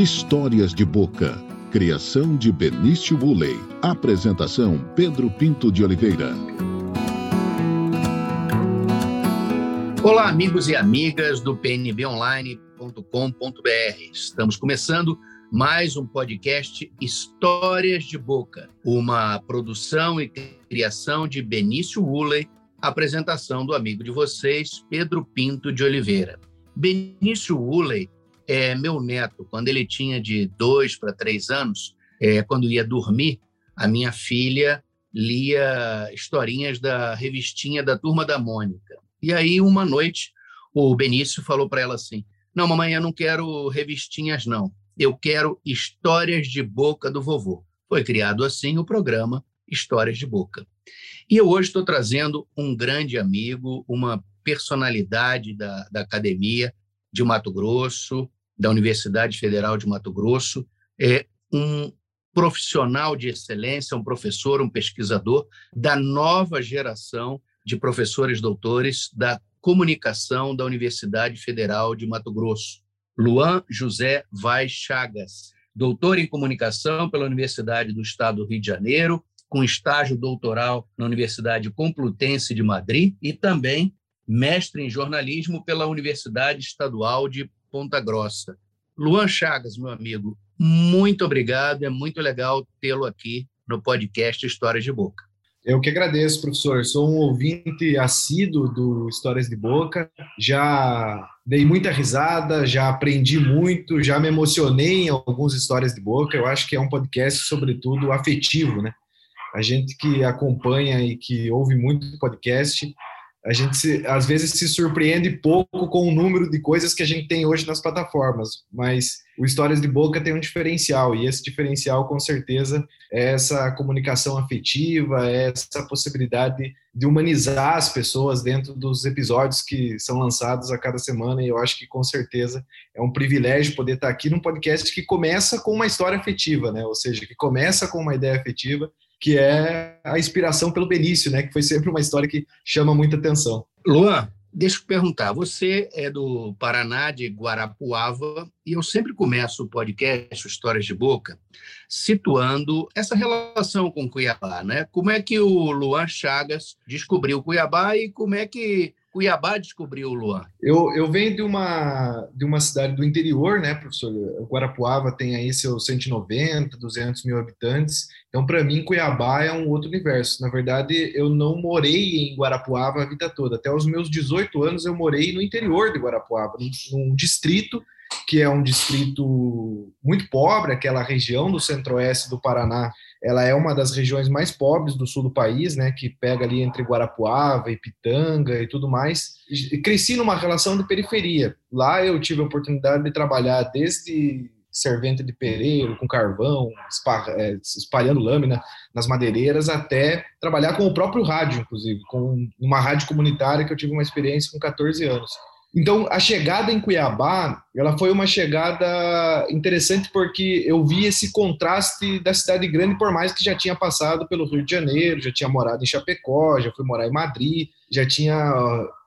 Histórias de Boca. Criação de Benício Bulley. Apresentação Pedro Pinto de Oliveira. Olá, amigos e amigas do pnbonline.com.br. Estamos começando mais um podcast Histórias de Boca, uma produção e criação de Benício Woolley, apresentação do amigo de vocês, Pedro Pinto de Oliveira. Benício Woolley é meu neto. Quando ele tinha de dois para três anos, é, quando ia dormir, a minha filha lia historinhas da revistinha da Turma da Mônica. E aí, uma noite, o Benício falou para ela assim: Não, mamãe, eu não quero revistinhas, não. Eu quero histórias de boca do vovô. Foi criado assim o programa Histórias de Boca. E eu hoje estou trazendo um grande amigo, uma personalidade da, da academia de Mato Grosso, da Universidade Federal de Mato Grosso, é um profissional de excelência, um professor, um pesquisador da nova geração de professores doutores da comunicação da Universidade Federal de Mato Grosso. Luan José Vaz Chagas, doutor em comunicação pela Universidade do Estado do Rio de Janeiro, com estágio doutoral na Universidade Complutense de Madrid e também mestre em jornalismo pela Universidade Estadual de Ponta Grossa. Luan Chagas, meu amigo, muito obrigado, é muito legal tê-lo aqui no podcast Histórias de Boca. Eu que agradeço, professor. Sou um ouvinte assíduo do Histórias de Boca. Já dei muita risada, já aprendi muito, já me emocionei em algumas histórias de boca. Eu acho que é um podcast, sobretudo, afetivo, né? A gente que acompanha e que ouve muito podcast a gente se, às vezes se surpreende pouco com o número de coisas que a gente tem hoje nas plataformas, mas o Histórias de Boca tem um diferencial, e esse diferencial, com certeza, é essa comunicação afetiva, é essa possibilidade de humanizar as pessoas dentro dos episódios que são lançados a cada semana, e eu acho que, com certeza, é um privilégio poder estar aqui num podcast que começa com uma história afetiva, né? ou seja, que começa com uma ideia afetiva que é a inspiração pelo Benício, né? Que foi sempre uma história que chama muita atenção. Luan, deixa eu perguntar. Você é do Paraná, de Guarapuava, e eu sempre começo o podcast Histórias de Boca situando essa relação com Cuiabá, né? Como é que o Luan Chagas descobriu Cuiabá e como é que Cuiabá descobriu o Luan? Eu, eu venho de uma, de uma cidade do interior, né, professor? Guarapuava tem aí seus 190, 200 mil habitantes. Então, para mim, Cuiabá é um outro universo. Na verdade, eu não morei em Guarapuava a vida toda. Até os meus 18 anos, eu morei no interior de Guarapuava, num, num distrito que é um distrito muito pobre, aquela região do centro-oeste do Paraná, ela é uma das regiões mais pobres do sul do país, né, que pega ali entre Guarapuava e Pitanga e tudo mais. Cresci numa relação de periferia. Lá eu tive a oportunidade de trabalhar desde servente de pereiro, com carvão, é, espalhando lâmina nas madeireiras, até trabalhar com o próprio rádio, inclusive, com uma rádio comunitária que eu tive uma experiência com 14 anos. Então, a chegada em Cuiabá, ela foi uma chegada interessante porque eu vi esse contraste da cidade grande, por mais que já tinha passado pelo Rio de Janeiro, já tinha morado em Chapecó, já fui morar em Madrid, já tinha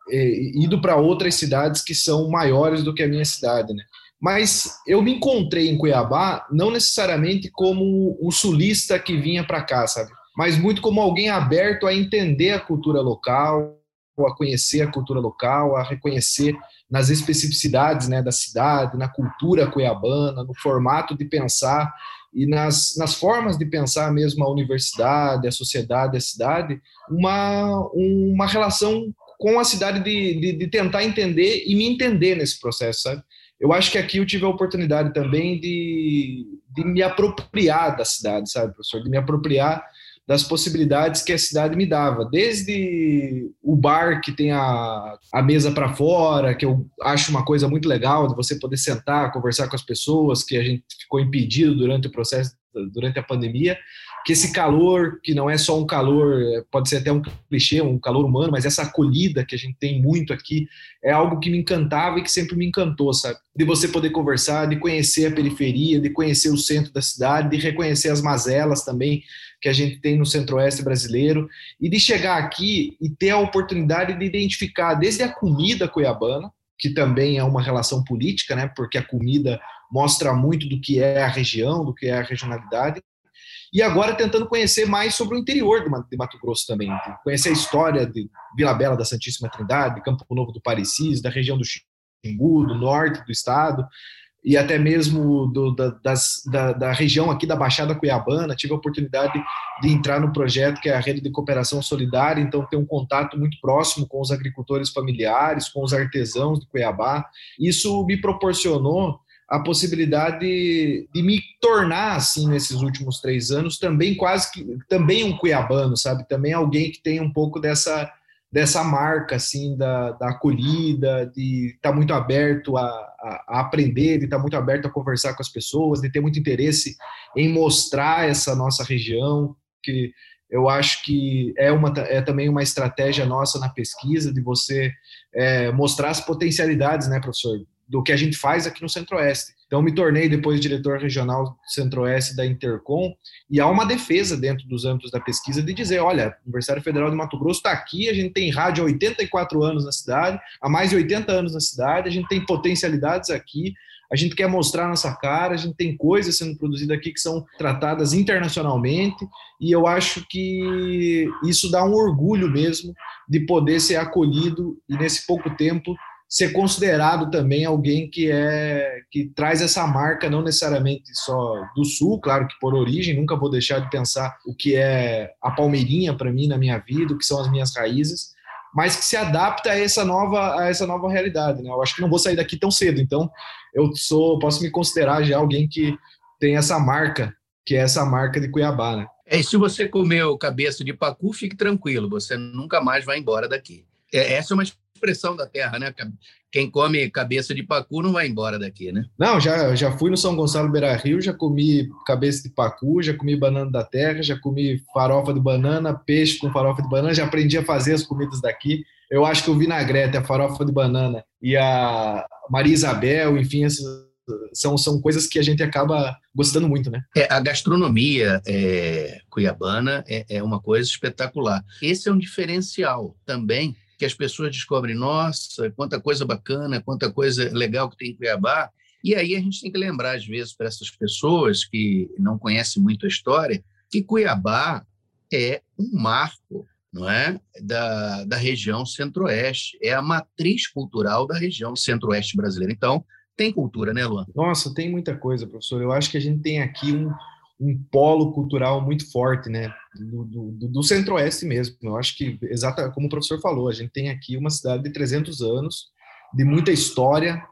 é, ido para outras cidades que são maiores do que a minha cidade, né? Mas eu me encontrei em Cuiabá não necessariamente como um sulista que vinha para cá, sabe? Mas muito como alguém aberto a entender a cultura local, a conhecer a cultura local, a reconhecer nas especificidades né, da cidade, na cultura cuiabana, no formato de pensar e nas, nas formas de pensar mesmo a universidade, a sociedade, a cidade, uma, uma relação com a cidade de, de, de tentar entender e me entender nesse processo, sabe? Eu acho que aqui eu tive a oportunidade também de, de me apropriar da cidade, sabe, professor? De me apropriar das possibilidades que a cidade me dava, desde o bar que tem a, a mesa para fora, que eu acho uma coisa muito legal, de você poder sentar, conversar com as pessoas, que a gente ficou impedido durante o processo, durante a pandemia, que esse calor, que não é só um calor, pode ser até um clichê, um calor humano, mas essa acolhida que a gente tem muito aqui, é algo que me encantava e que sempre me encantou, sabe? De você poder conversar, de conhecer a periferia, de conhecer o centro da cidade, de reconhecer as mazelas também que a gente tem no centro-oeste brasileiro, e de chegar aqui e ter a oportunidade de identificar desde a comida cuiabana, que também é uma relação política, né? Porque a comida mostra muito do que é a região, do que é a regionalidade. E agora tentando conhecer mais sobre o interior de Mato Grosso também, conhecer a história de Vila Bela da Santíssima Trindade, Campo Novo do Parecis, da região do Xingu, do norte do estado, e até mesmo do, da, das, da, da, região aqui da Baixada Cuiabana. Tive a oportunidade de entrar no projeto que é a Rede de Cooperação Solidária, então ter um contato muito próximo com os agricultores familiares, com os artesãos de Cuiabá. Isso me proporcionou a possibilidade de me tornar assim nesses últimos três anos também quase que também um cuiabano sabe? Também alguém que tem um pouco dessa dessa marca assim da, da acolhida, de estar tá muito aberto a, a, a aprender, de estar tá muito aberto a conversar com as pessoas, de ter muito interesse em mostrar essa nossa região, que eu acho que é, uma, é também uma estratégia nossa na pesquisa de você é, mostrar as potencialidades, né, professor, do que a gente faz aqui no Centro-Oeste. Então, me tornei depois diretor regional Centro-Oeste da Intercom, e há uma defesa dentro dos âmbitos da pesquisa de dizer: olha, a Universidade Federal de Mato Grosso está aqui, a gente tem rádio há 84 anos na cidade, há mais de 80 anos na cidade, a gente tem potencialidades aqui, a gente quer mostrar nossa cara, a gente tem coisas sendo produzidas aqui que são tratadas internacionalmente, e eu acho que isso dá um orgulho mesmo de poder ser acolhido e, nesse pouco tempo, ser considerado também alguém que é que traz essa marca não necessariamente só do sul, claro que por origem, nunca vou deixar de pensar o que é a palmeirinha para mim na minha vida, o que são as minhas raízes, mas que se adapta a essa nova a essa nova realidade, né? Eu acho que não vou sair daqui tão cedo, então eu sou posso me considerar já alguém que tem essa marca, que é essa marca de Cuiabá, né? É, se você comeu cabeça de pacu, fique tranquilo, você nunca mais vai embora daqui. É, essa é uma expressão da terra, né? Quem come cabeça de pacu não vai embora daqui, né? Não, já, já fui no São Gonçalo Beira Rio, já comi cabeça de pacu, já comi banana da terra, já comi farofa de banana, peixe com farofa de banana, já aprendi a fazer as comidas daqui. Eu acho que o vinagrete, a farofa de banana e a Maria Isabel, enfim, essas são, são coisas que a gente acaba gostando muito, né? É, a gastronomia é, cuiabana é, é, uma coisa espetacular. Esse é um diferencial também que as pessoas descobrem, nossa, quanta coisa bacana, quanta coisa legal que tem em Cuiabá. E aí a gente tem que lembrar, às vezes, para essas pessoas que não conhecem muito a história, que Cuiabá é um marco não é? da, da região centro-oeste, é a matriz cultural da região centro-oeste brasileira. Então, tem cultura, né, Luan? Nossa, tem muita coisa, professor. Eu acho que a gente tem aqui um, um polo cultural muito forte, né? Do, do, do centro-oeste mesmo. Eu acho que, exata como o professor falou, a gente tem aqui uma cidade de 300 anos, de muita história,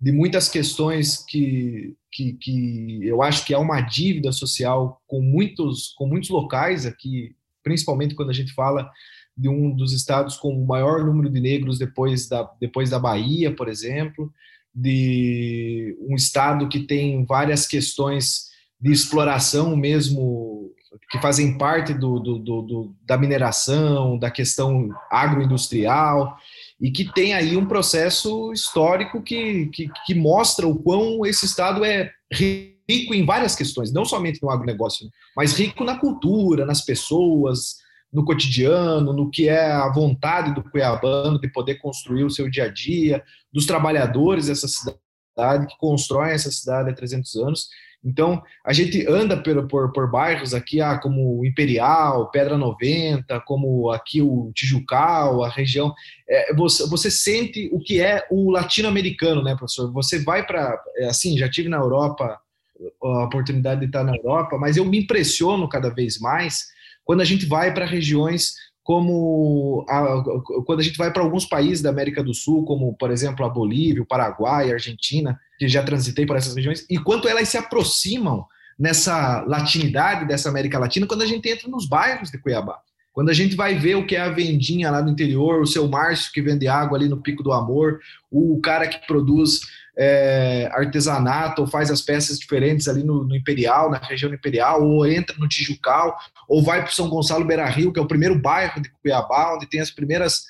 de muitas questões que, que, que eu acho que há uma dívida social com muitos, com muitos locais aqui, principalmente quando a gente fala de um dos estados com o maior número de negros depois da, depois da Bahia, por exemplo, de um estado que tem várias questões de exploração mesmo, que fazem parte do, do, do, da mineração, da questão agroindustrial, e que tem aí um processo histórico que, que, que mostra o quão esse Estado é rico em várias questões, não somente no agronegócio, né, mas rico na cultura, nas pessoas, no cotidiano, no que é a vontade do cuiabano de poder construir o seu dia a dia, dos trabalhadores dessa cidade que constroem essa cidade há 300 anos então, a gente anda por, por, por bairros aqui, ah, como Imperial, Pedra 90, como aqui o Tijucal, a região. É, você, você sente o que é o latino-americano, né, professor? Você vai para. É, assim, já tive na Europa a oportunidade de estar na Europa, mas eu me impressiono cada vez mais quando a gente vai para regiões como a, quando a gente vai para alguns países da América do Sul, como por exemplo a Bolívia, o Paraguai, a Argentina, que já transitei por essas regiões, e quanto elas se aproximam nessa latinidade dessa América Latina quando a gente entra nos bairros de Cuiabá. Quando a gente vai ver o que é a vendinha lá no interior, o seu Márcio que vende água ali no Pico do Amor, o cara que produz é, artesanato ou faz as peças diferentes ali no, no, Imperial, na região Imperial, ou entra no Tijucal, ou vai para São Gonçalo Beira Rio, que é o primeiro bairro de Cuiabá, onde tem as primeiras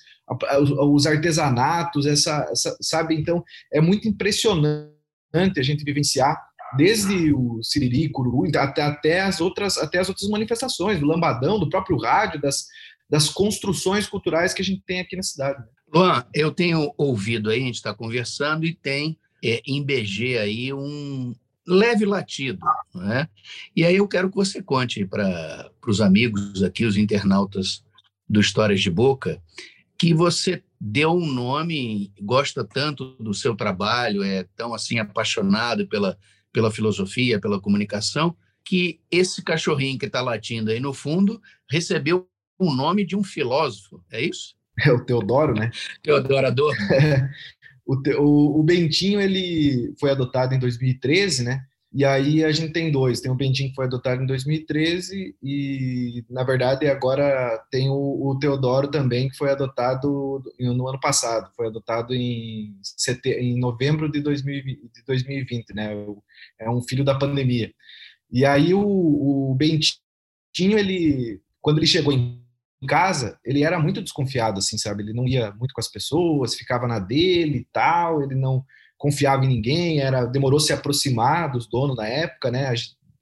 os artesanatos, essa, essa sabe? Então é muito impressionante a gente vivenciar desde o Siriri, Cururu, até, até, as outras, até as outras manifestações, do lambadão, do próprio rádio, das, das construções culturais que a gente tem aqui na cidade. Né? Luan, eu tenho ouvido aí, a gente está conversando e tem é, aí um leve latido, né? E aí eu quero que você conte para os amigos aqui, os internautas do Histórias de Boca, que você deu um nome, gosta tanto do seu trabalho, é tão assim apaixonado pela, pela filosofia, pela comunicação, que esse cachorrinho que está latindo aí no fundo recebeu o nome de um filósofo, é isso? É o Teodoro, né? Teodoro Adorno. o, o, o Bentinho ele foi adotado em 2013, né? E aí a gente tem dois, tem o Bentinho que foi adotado em 2013 e, na verdade, agora tem o, o Teodoro também, que foi adotado no ano passado, foi adotado em, sete, em novembro de 2020, de 2020, né? É um filho da pandemia. E aí o, o Bentinho, ele, quando ele chegou em casa, ele era muito desconfiado, assim, sabe? Ele não ia muito com as pessoas, ficava na dele e tal, ele não confiava em ninguém, era demorou se aproximar dos donos na época, né?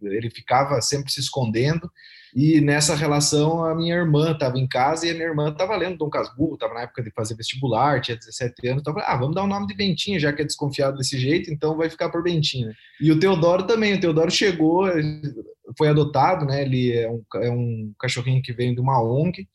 Ele ficava sempre se escondendo. E nessa relação, a minha irmã estava em casa e a minha irmã estava lendo Dom Casmurro, estava na época de fazer vestibular, tinha 17 anos, então ah, vamos dar o nome de Bentinho, já que é desconfiado desse jeito, então vai ficar por Bentinho. E o Teodoro também, o Teodoro chegou, foi adotado, né? Ele é um, é um cachorrinho que vem de uma ONG,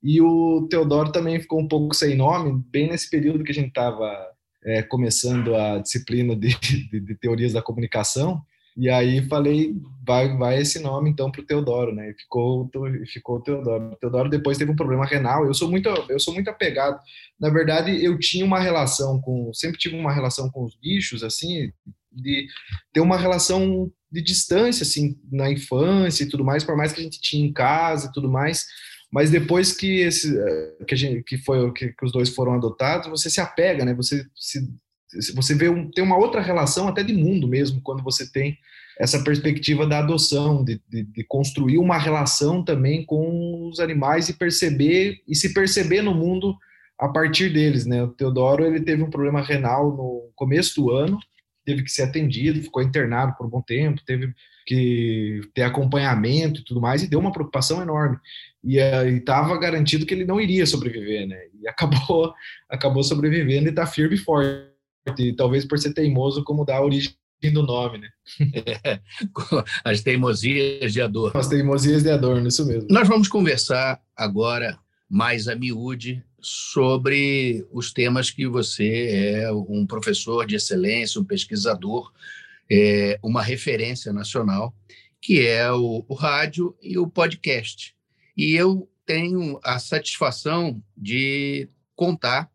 e o Teodoro também ficou um pouco sem nome, bem nesse período que a gente estava é, começando a disciplina de, de, de teorias da comunicação, e aí falei, vai, vai esse nome então para o Teodoro, né? E ficou, ficou o Teodoro. O Teodoro depois teve um problema renal. Eu sou muito, eu sou muito apegado. Na verdade, eu tinha uma relação com, sempre tive uma relação com os bichos, assim, de ter uma relação de distância, assim, na infância e tudo mais, por mais que a gente tinha em casa e tudo mais. Mas depois que esse, que, a gente, que foi que, que os dois foram adotados, você se apega, né? Você se você vê um, tem uma outra relação até de mundo mesmo quando você tem essa perspectiva da adoção, de, de, de, construir uma relação também com os animais e perceber e se perceber no mundo a partir deles, né? O Teodoro ele teve um problema renal no começo do ano, teve que ser atendido, ficou internado por um bom tempo, teve que ter acompanhamento e tudo mais e deu uma preocupação enorme e estava garantido que ele não iria sobreviver, né? E acabou acabou sobrevivendo e está firme e forte e talvez por ser teimoso, como dá a origem do nome, né? É, as teimosias de Adorno. As teimosias de Adorno, isso mesmo. Nós vamos conversar agora mais a miúde sobre os temas que você é um professor de excelência, um pesquisador, é, uma referência nacional, que é o, o rádio e o podcast. E eu tenho a satisfação de contar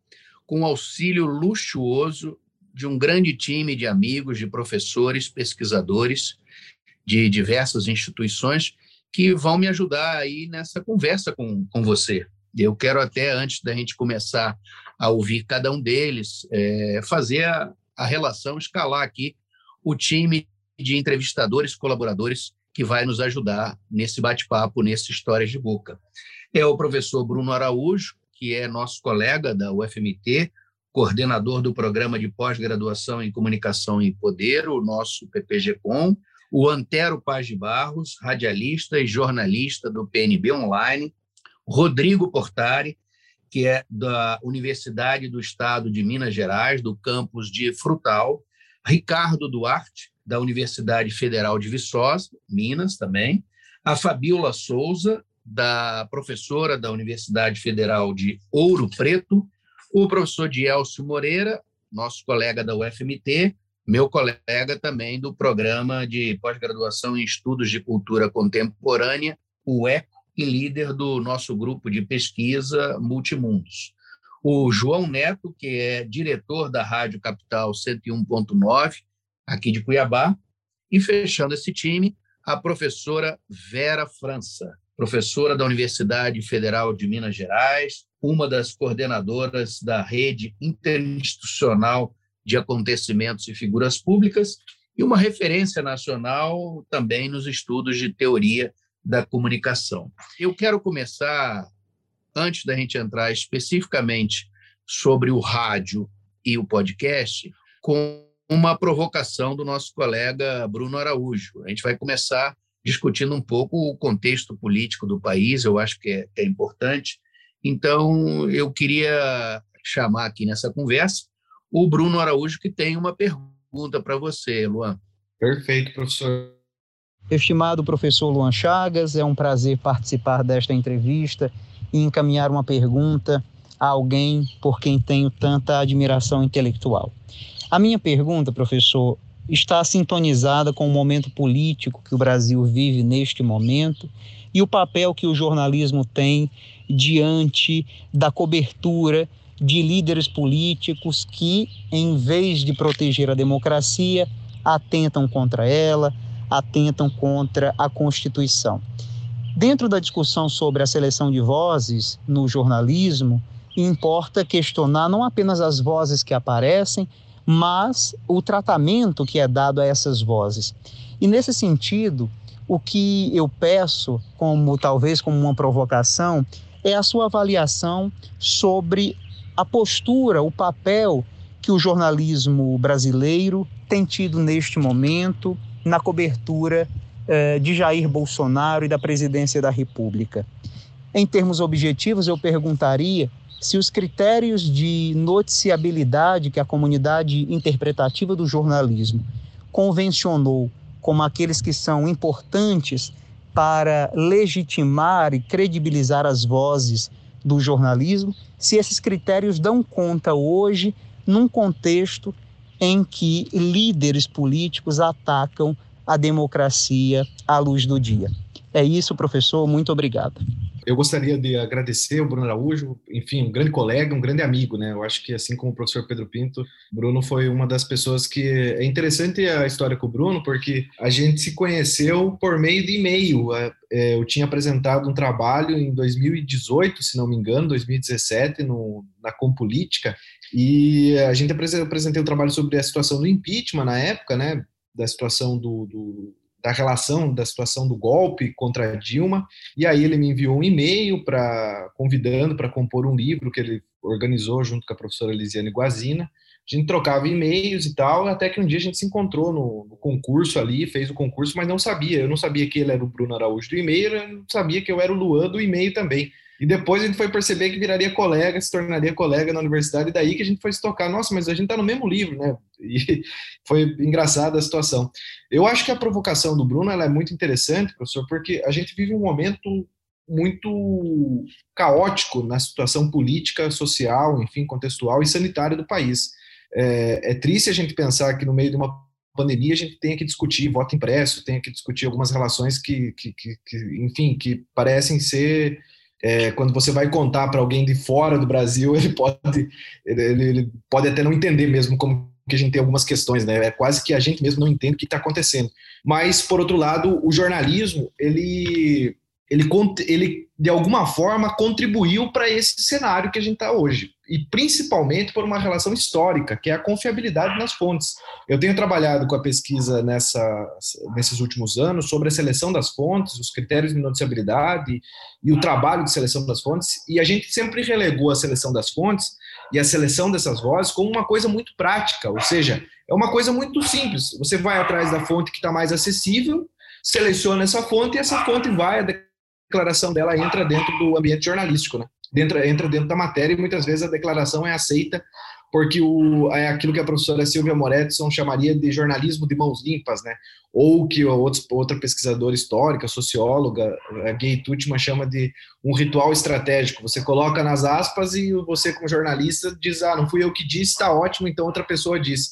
com o auxílio luxuoso de um grande time de amigos, de professores, pesquisadores de diversas instituições que vão me ajudar aí nessa conversa com, com você. Eu quero até, antes da gente começar a ouvir cada um deles, é, fazer a, a relação, escalar aqui o time de entrevistadores, colaboradores que vai nos ajudar nesse bate-papo, nesse Histórias de Boca. É o professor Bruno Araújo, que é nosso colega da UFMT, coordenador do programa de pós-graduação em comunicação e poder, o nosso PPG-Com, o Antero Paz de Barros, radialista e jornalista do PNB Online, Rodrigo Portari, que é da Universidade do Estado de Minas Gerais, do campus de Frutal, Ricardo Duarte, da Universidade Federal de Viçosa, Minas também, a Fabiola Souza, da professora da Universidade Federal de Ouro Preto, o professor Dielcio Moreira, nosso colega da UFMT, meu colega também do programa de pós-graduação em estudos de cultura contemporânea, o ECO, e líder do nosso grupo de pesquisa Multimundos. O João Neto, que é diretor da Rádio Capital 101.9, aqui de Cuiabá, e fechando esse time, a professora Vera França, professora da Universidade Federal de Minas Gerais, uma das coordenadoras da rede interinstitucional de acontecimentos e figuras públicas e uma referência nacional também nos estudos de teoria da comunicação. Eu quero começar, antes da gente entrar especificamente sobre o rádio e o podcast, com uma provocação do nosso colega Bruno Araújo. A gente vai começar discutindo um pouco o contexto político do país, eu acho que é, é importante. Então, eu queria chamar aqui nessa conversa o Bruno Araújo, que tem uma pergunta para você, Luan. Perfeito, professor. Estimado professor Luan Chagas, é um prazer participar desta entrevista e encaminhar uma pergunta a alguém por quem tenho tanta admiração intelectual. A minha pergunta, professor, está sintonizada com o momento político que o Brasil vive neste momento e o papel que o jornalismo tem diante da cobertura de líderes políticos que, em vez de proteger a democracia, atentam contra ela, atentam contra a Constituição. Dentro da discussão sobre a seleção de vozes no jornalismo, importa questionar não apenas as vozes que aparecem, mas o tratamento que é dado a essas vozes. E nesse sentido, o que eu peço, como talvez como uma provocação, é a sua avaliação sobre a postura, o papel que o jornalismo brasileiro tem tido neste momento na cobertura eh, de Jair Bolsonaro e da presidência da República. Em termos objetivos, eu perguntaria se os critérios de noticiabilidade que a comunidade interpretativa do jornalismo convencionou como aqueles que são importantes para legitimar e credibilizar as vozes do jornalismo, se esses critérios dão conta hoje num contexto em que líderes políticos atacam a democracia à luz do dia. É isso, professor. Muito obrigado. Eu gostaria de agradecer o Bruno Araújo, enfim, um grande colega, um grande amigo, né? Eu acho que, assim como o professor Pedro Pinto, Bruno foi uma das pessoas que. É interessante a história com o Bruno, porque a gente se conheceu por meio de e-mail. É, é, eu tinha apresentado um trabalho em 2018, se não me engano, 2017, no, na Compolítica, e a gente apresentou um trabalho sobre a situação do impeachment na época, né? Da situação do, do da relação da situação do golpe contra a Dilma, e aí ele me enviou um e-mail para convidando para compor um livro que ele organizou junto com a professora Lisiane Guazina. A gente trocava e-mails e tal, até que um dia a gente se encontrou no, no, concurso ali, fez o concurso, mas não sabia. Eu não sabia que ele era o Bruno Araújo do e-mail, eu não sabia que eu era o Luan do e-mail também. E depois a gente foi perceber que viraria colega, se tornaria colega na universidade, e daí que a gente foi se tocar, nossa, mas a gente está no mesmo livro, né? E foi engraçada a situação. Eu acho que a provocação do Bruno é muito interessante, professor, porque a gente vive um momento muito caótico na situação política, social, enfim, contextual e sanitária do país. É, é triste a gente pensar que no meio de uma pandemia a gente tenha que discutir voto impresso, tenha que discutir algumas relações que, que, que, que enfim, que parecem ser é, quando você vai contar para alguém de fora do Brasil, ele pode, ele, ele, pode até não entender mesmo como que a gente tem algumas questões, né? É quase que a gente mesmo não entende o que está acontecendo. Mas, por outro lado, o jornalismo, ele, ele, ele de alguma forma contribuiu para esse cenário que a gente está hoje e principalmente por uma relação histórica, que é a confiabilidade nas fontes. Eu tenho trabalhado com a pesquisa nessa, nesses últimos anos sobre a seleção das fontes, os critérios de noticiabilidade e o trabalho de seleção das fontes, e a gente sempre relegou a seleção das fontes e a seleção dessas vozes como uma coisa muito prática, ou seja, é uma coisa muito simples. Você vai atrás da fonte que está mais acessível, seleciona essa fonte e essa fonte vai, declaração dela entra dentro do ambiente jornalístico, né? dentro, entra dentro da matéria e muitas vezes a declaração é aceita porque o, é aquilo que a professora Silvia Moretson chamaria de jornalismo de mãos limpas, né? Ou que outros, outra pesquisadora histórica, socióloga, a Gay Tutman, chama de um ritual estratégico. Você coloca nas aspas e você, como jornalista, diz: Ah, não fui eu que disse, está ótimo, então outra pessoa disse.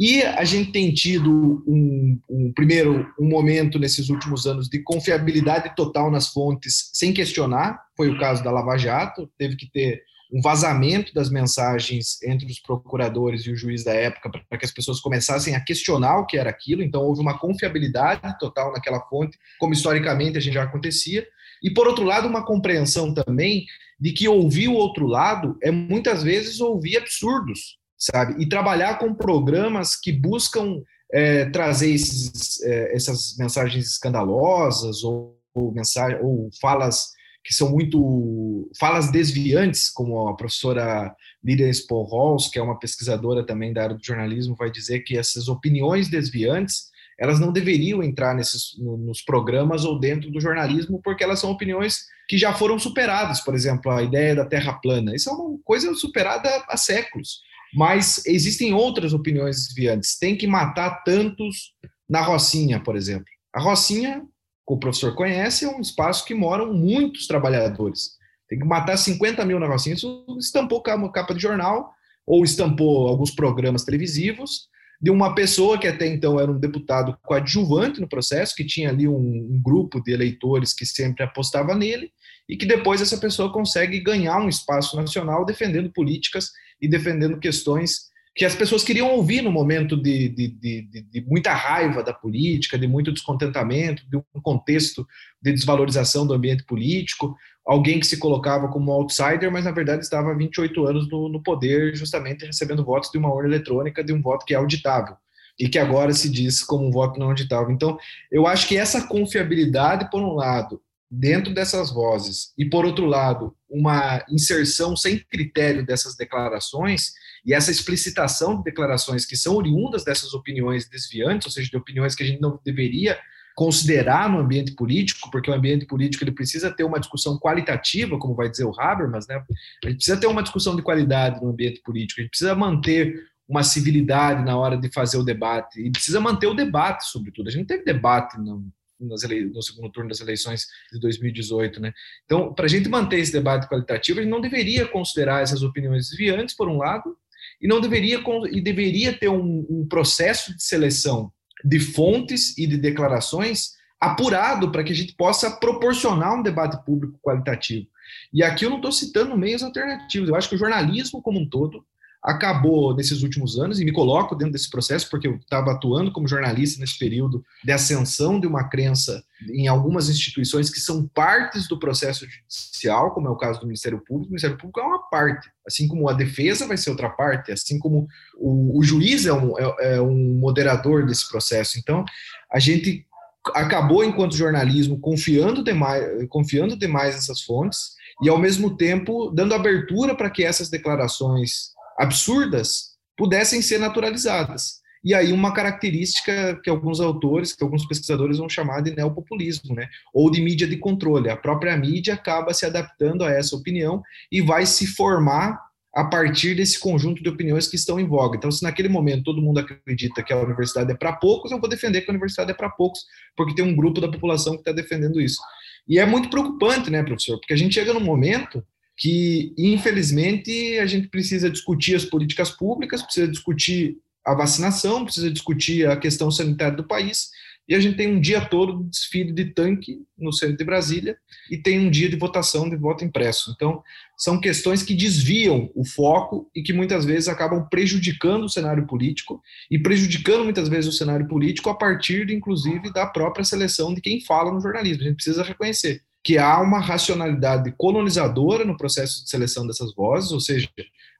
E a gente tem tido um, um, primeiro um momento nesses últimos anos de confiabilidade total nas fontes, sem questionar. Foi o caso da Lava Jato, teve que ter um vazamento das mensagens entre os procuradores e o juiz da época para que as pessoas começassem a questionar o que era aquilo. Então houve uma confiabilidade total naquela fonte, como historicamente a gente já acontecia. E por outro lado, uma compreensão também de que ouvir o outro lado é muitas vezes ouvir absurdos sabe? E trabalhar com programas que buscam é, trazer esses, é, essas mensagens escandalosas ou, ou, mensagem, ou falas que são muito falas desviantes, como a professora Lídia Sporholz, que é uma pesquisadora também da área do jornalismo, vai dizer que essas opiniões desviantes elas não deveriam entrar nesses, nos programas ou dentro do jornalismo, porque elas são opiniões que já foram superadas. Por exemplo, a ideia da Terra plana. Isso é uma coisa superada há séculos. Mas existem outras opiniões desviantes. Tem que matar tantos na Rocinha, por exemplo. A Rocinha, o professor conhece, é um espaço que moram muitos trabalhadores. Tem que matar 50 mil na Rocinha. Isso estampou capa de jornal ou estampou alguns programas televisivos de uma pessoa que até então era um deputado coadjuvante no processo, que tinha ali um, um, grupo de eleitores que sempre apostava nele, e que depois essa pessoa consegue ganhar um espaço nacional defendendo políticas e defendendo questões que as pessoas queriam ouvir no momento de, de, de, de, muita raiva da política, de muito descontentamento, de um contexto de desvalorização do ambiente político, alguém que se colocava como outsider, mas na verdade estava há 28 anos no, no poder, justamente recebendo votos de uma urna eletrônica, de um voto que é auditável e que agora se diz como um voto não auditável. Então, eu acho que essa confiabilidade, por um lado, dentro dessas vozes, e por outro lado, uma inserção sem critério dessas declarações e essa explicitação de declarações que são oriundas dessas opiniões desviantes, ou seja, de opiniões que a gente não deveria considerar no ambiente político, porque o ambiente político ele precisa ter uma discussão qualitativa, como vai dizer o Habermas, né? A gente precisa ter uma discussão de qualidade no ambiente político, a gente precisa manter uma civilidade na hora de fazer o debate, e precisa manter o debate, sobretudo. A gente não teve debate no, no segundo turno das eleições de 2018, né? Então, para a gente manter esse debate qualitativo, gente não deveria considerar essas opiniões desviantes, por um lado, e não deveria e deveria ter um, um processo de seleção de fontes e de declarações apurado para que a gente possa proporcionar um debate público qualitativo. E aqui eu não estou citando meios alternativos. Eu acho que o jornalismo como um todo acabou nesses últimos anos, e me coloco dentro desse processo, porque eu estava atuando como jornalista nesse período de ascensão de uma crença em algumas instituições que são partes do processo judicial, como é o caso do Ministério Público. O Ministério Público é uma parte, assim como a defesa vai ser outra parte, assim como o, o juiz é um, é, é um moderador desse processo. Então, a gente acabou, enquanto jornalismo, confiando demais, confiando demais nessas fontes e, ao mesmo tempo, dando abertura para que essas declarações absurdas pudessem ser naturalizadas. E aí uma característica que alguns autores, que alguns pesquisadores vão chamar de neopopulismo, né? ou de mídia de controle. A própria mídia acaba se adaptando a essa opinião e vai se formar a partir desse conjunto de opiniões que estão em voga. Então, se naquele momento todo mundo acredita que a universidade é para poucos, eu vou defender que a universidade é para poucos, porque tem um grupo da população que está defendendo isso. E é muito preocupante, né, professor? Porque a gente chega num momento que, infelizmente, a gente precisa discutir as políticas públicas, precisa discutir a vacinação, precisa discutir a questão sanitária do país, e a gente tem um dia todo de desfile de tanque no centro de Brasília e tem um dia de votação de voto impresso. Então, são questões que desviam o foco e que muitas vezes acabam prejudicando o cenário político e prejudicando muitas vezes o cenário político a partir, inclusive, da própria seleção de quem fala no jornalismo. A gente precisa reconhecer que há uma racionalidade colonizadora no processo de seleção dessas vozes, ou seja,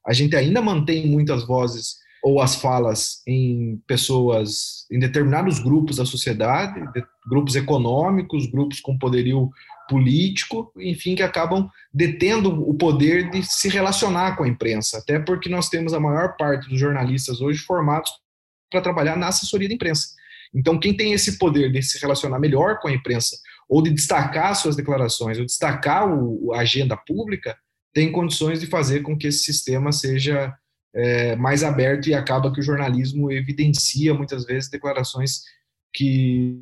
a gente ainda mantém muitas vozes ou as falas em pessoas, em determinados grupos da sociedade, grupos econômicos, grupos com poderio político, enfim, que acabam detendo o poder de se relacionar com a imprensa, até porque nós temos a maior parte dos jornalistas hoje formados para trabalhar na assessoria da imprensa. Então, quem tem esse poder de se relacionar melhor com a imprensa, ou de destacar suas declarações, ou destacar o, a agenda pública, tem condições de fazer com que esse sistema seja é, mais aberto e acaba que o jornalismo evidencia muitas vezes declarações que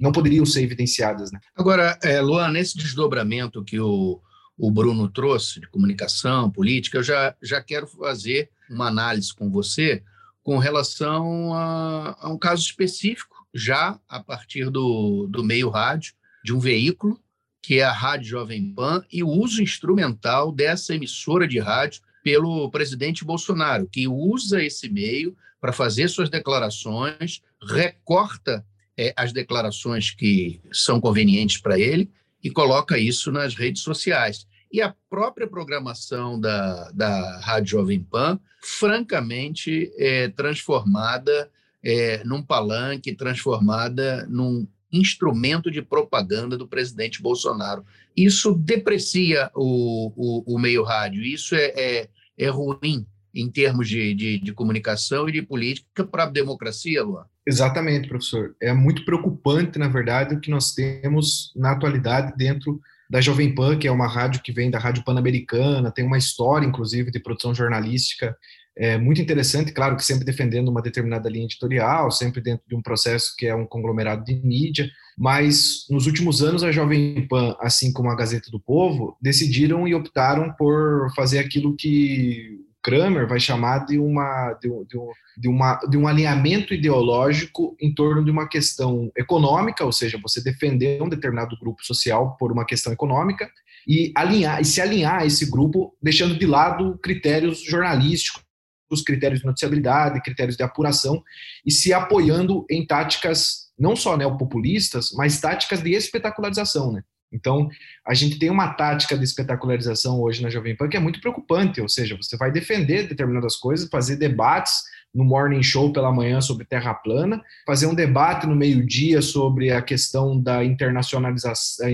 não poderiam ser evidenciadas. Né? Agora, é, Luan, nesse desdobramento que o, o Bruno trouxe de comunicação, política, eu já, já quero fazer uma análise com você com relação a, a um caso específico, já a partir do, do meio rádio, de um veículo, que é a Rádio Jovem Pan, e o uso instrumental dessa emissora de rádio pelo presidente Bolsonaro, que usa esse meio para fazer suas declarações, recorta é, as declarações que são convenientes para ele e coloca isso nas redes sociais. E a própria programação da, da Rádio Jovem Pan, francamente, é transformada é, num palanque, transformada num instrumento de propaganda do presidente Bolsonaro. Isso deprecia o, o, o meio rádio, isso é, é, é ruim em termos de, de, de, comunicação e de política para a democracia, Luan? Exatamente, professor. É muito preocupante, na verdade, o que nós temos na atualidade dentro da Jovem Pan, que é uma rádio que vem da Rádio Pan-Americana, tem uma história, inclusive, de produção jornalística é muito interessante, claro que sempre defendendo uma determinada linha editorial, sempre dentro de um processo que é um conglomerado de mídia, mas nos últimos anos a Jovem Pan, assim como a Gazeta do Povo, decidiram e optaram por fazer aquilo que Kramer vai chamar de, uma, de, de, de, uma, de um alinhamento ideológico em torno de uma questão econômica, ou seja, você defender um determinado grupo social por uma questão econômica, e alinhar e se alinhar a esse grupo, deixando de lado critérios jornalísticos os critérios de noticiabilidade, critérios de apuração, e se apoiando em táticas não só neopopulistas, mas táticas de espetacularização, né? Então, a gente tem uma tática de espetacularização hoje na Jovem Pan que é muito preocupante, ou seja, você vai defender determinadas coisas, fazer debates no morning show pela manhã sobre terra plana, fazer um debate no meio-dia sobre a questão da internacionalização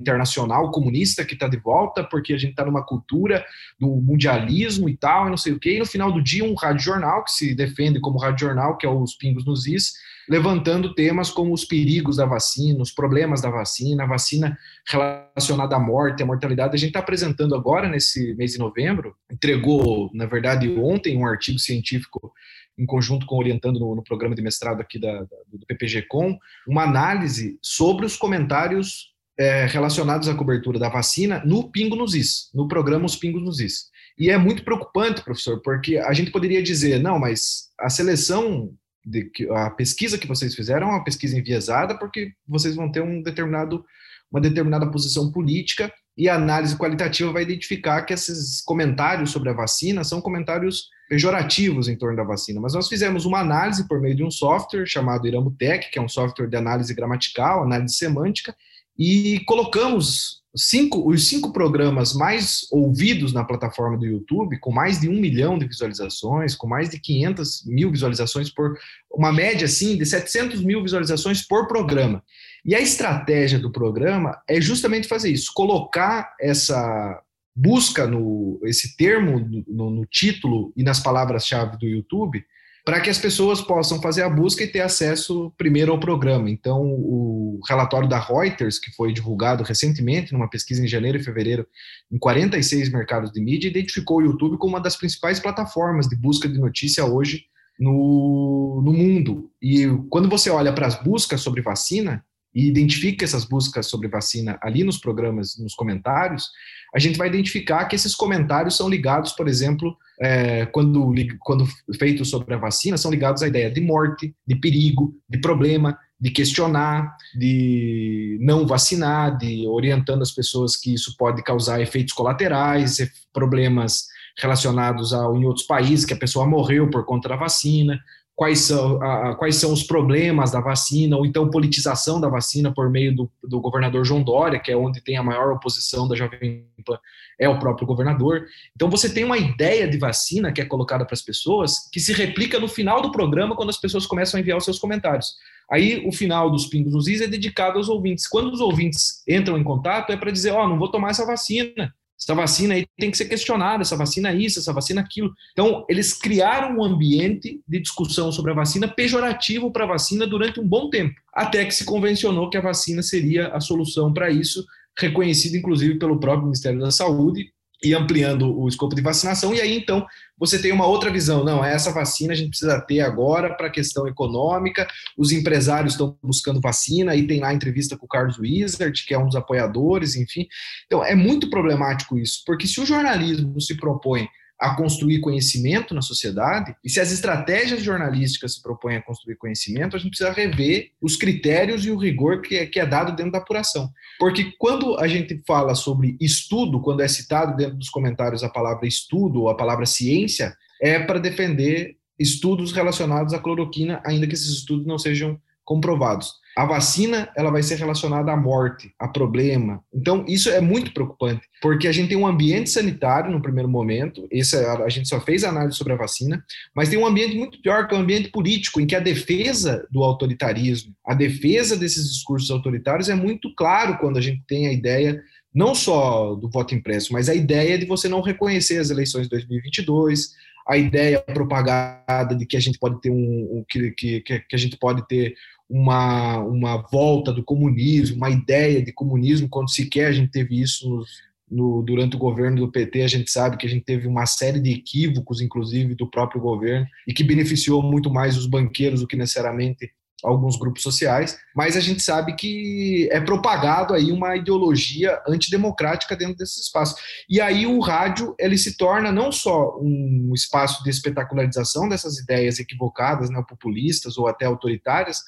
internacional comunista que está de volta, porque a gente está numa cultura do mundialismo e tal, e não sei o quê, e no final do dia um rádio jornal que se defende como rádio jornal, que é os Pingos nos Is, levantando temas como os perigos da vacina, os problemas da vacina, a vacina relacionada à morte, à mortalidade. A gente está apresentando agora, nesse mês de novembro, entregou, na verdade, ontem, um artigo científico em conjunto com orientando no, no programa de mestrado aqui da, da, do PPG-Com, uma análise sobre os comentários é, relacionados à cobertura da vacina no Pingo nos Is, no programa Os Pingos nos Is. E é muito preocupante, professor, porque a gente poderia dizer, não, mas a seleção, de, a pesquisa que vocês fizeram é uma pesquisa enviesada, porque vocês vão ter um determinado, uma determinada posição política e a análise qualitativa vai identificar que esses comentários sobre a vacina são comentários pejorativos em torno da vacina. Mas nós fizemos uma análise por meio de um software chamado Iramutec, que é um software de análise gramatical, análise semântica, e colocamos cinco, os cinco programas mais ouvidos na plataforma do YouTube, com mais de um milhão de visualizações, com mais de 500 mil visualizações por uma média assim de 700 mil visualizações por programa. E a estratégia do programa é justamente fazer isso, colocar essa busca no esse termo no, no título e nas palavras-chave do YouTube para que as pessoas possam fazer a busca e ter acesso primeiro ao programa. Então, o relatório da Reuters, que foi divulgado recentemente, numa pesquisa em janeiro e fevereiro, em 46 mercados de mídia, identificou o YouTube como uma das principais plataformas de busca de notícia hoje no, no mundo. E quando você olha para as buscas sobre vacina, e identifica essas buscas sobre vacina ali nos programas, nos comentários, a gente vai identificar que esses comentários são ligados, por exemplo, é, quando, quando feitos sobre a vacina, são ligados à ideia de morte, de perigo, de problema, de questionar, de não vacinar, de orientando as pessoas que isso pode causar efeitos colaterais, problemas relacionados ao em outros países que a pessoa morreu por conta da vacina, quais são, a, quais são os problemas da vacina, ou então politização da vacina por meio do, do governador João Dória, que é onde tem a maior oposição da Jovem Pan, é o próprio governador. Então você tem uma ideia de vacina que é colocada para as pessoas, que se replica no final do programa, quando as pessoas começam a enviar os seus comentários. Aí o final dos Pingos nos Is é dedicado aos ouvintes. Quando os ouvintes entram em contato, é para dizer, ó, oh, não vou tomar essa vacina, essa vacina aí tem que ser questionada, essa vacina é isso, essa vacina é aquilo. Então, eles criaram um ambiente de discussão sobre a vacina pejorativo para a vacina durante um bom tempo, até que se convencionou que a vacina seria a solução para isso, reconhecida inclusive pelo próprio Ministério da Saúde e ampliando o escopo de vacinação, e aí então você tem uma outra visão. Não, essa vacina a gente precisa ter agora para a questão econômica, os empresários estão buscando vacina, aí tem lá entrevista com o Carlos Wizard, que é um dos apoiadores, enfim. Então é muito problemático isso, porque se o jornalismo se propõe a construir conhecimento na sociedade, e se as estratégias jornalísticas se propõem a construir conhecimento, a gente precisa rever os critérios e o rigor que é, que é dado dentro da apuração. Porque quando a gente fala sobre estudo, quando é citado dentro dos comentários a palavra estudo ou a palavra ciência, é para defender estudos relacionados à cloroquina, ainda que esses estudos não sejam comprovados. A vacina, ela vai ser relacionada à morte, a problema. Então, isso é muito preocupante, porque a gente tem um ambiente sanitário no primeiro momento, esse, é a, gente só fez análise sobre a vacina, mas tem um ambiente muito pior, que é o um ambiente político, em que a defesa do autoritarismo, a defesa desses discursos autoritários é muito claro quando a gente tem a ideia não só do voto impresso, mas a ideia de você não reconhecer as eleições de 2022, a ideia propagada de que a gente pode ter um, que, que, que a gente pode ter uma, uma volta do comunismo, uma ideia de comunismo, quando sequer a gente teve isso no, durante o governo do PT, a gente sabe que a gente teve uma série de equívocos, inclusive, do próprio governo, e que beneficiou muito mais os banqueiros do que necessariamente alguns grupos sociais, mas a gente sabe que é propagado aí uma ideologia antidemocrática dentro desse espaço. E aí o rádio, ele se torna não só um espaço de espetacularização dessas ideias equivocadas, neopopulistas ou até autoritárias,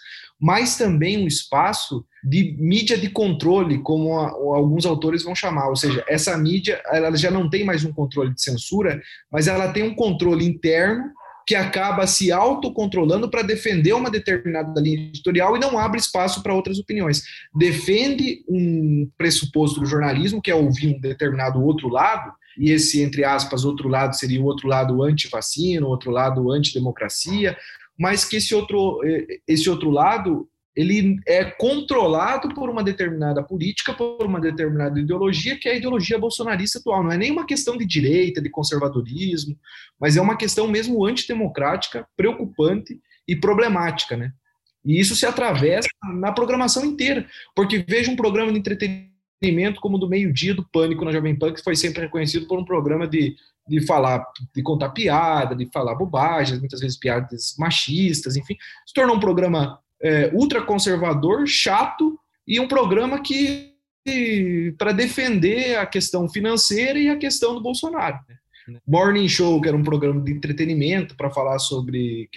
mas também um espaço de mídia de controle, como a, alguns autores vão chamar, ou seja, essa mídia ela já não tem mais um controle de censura, mas ela tem um controle interno que acaba se autocontrolando para defender uma determinada linha editorial e não abre espaço para outras opiniões. Defende um pressuposto do jornalismo, que é ouvir um determinado outro lado, e esse, entre aspas, outro lado seria o outro lado anti-vacina, outro lado anti-democracia, mas que esse outro, eh, esse outro lado ele é controlado por uma determinada política, por uma determinada ideologia, que é a ideologia bolsonarista atual. Não é nem uma questão de direita, de conservadorismo, mas é uma questão mesmo antidemocrática, preocupante e problemática, né? E isso se atravessa na programação inteira, porque veja um programa de entretenimento como o do meio-dia do Pânico na Jovem Pan, que foi sempre reconhecido por um programa de, de falar, de contar piada, de falar bobagens, muitas vezes piadas machistas, enfim, se tornou um programa é, ultraconservador, chato, e um programa que para defender a questão financeira e a questão do Bolsonaro. Né? Morning Show, que era um programa de entretenimento para falar sobre,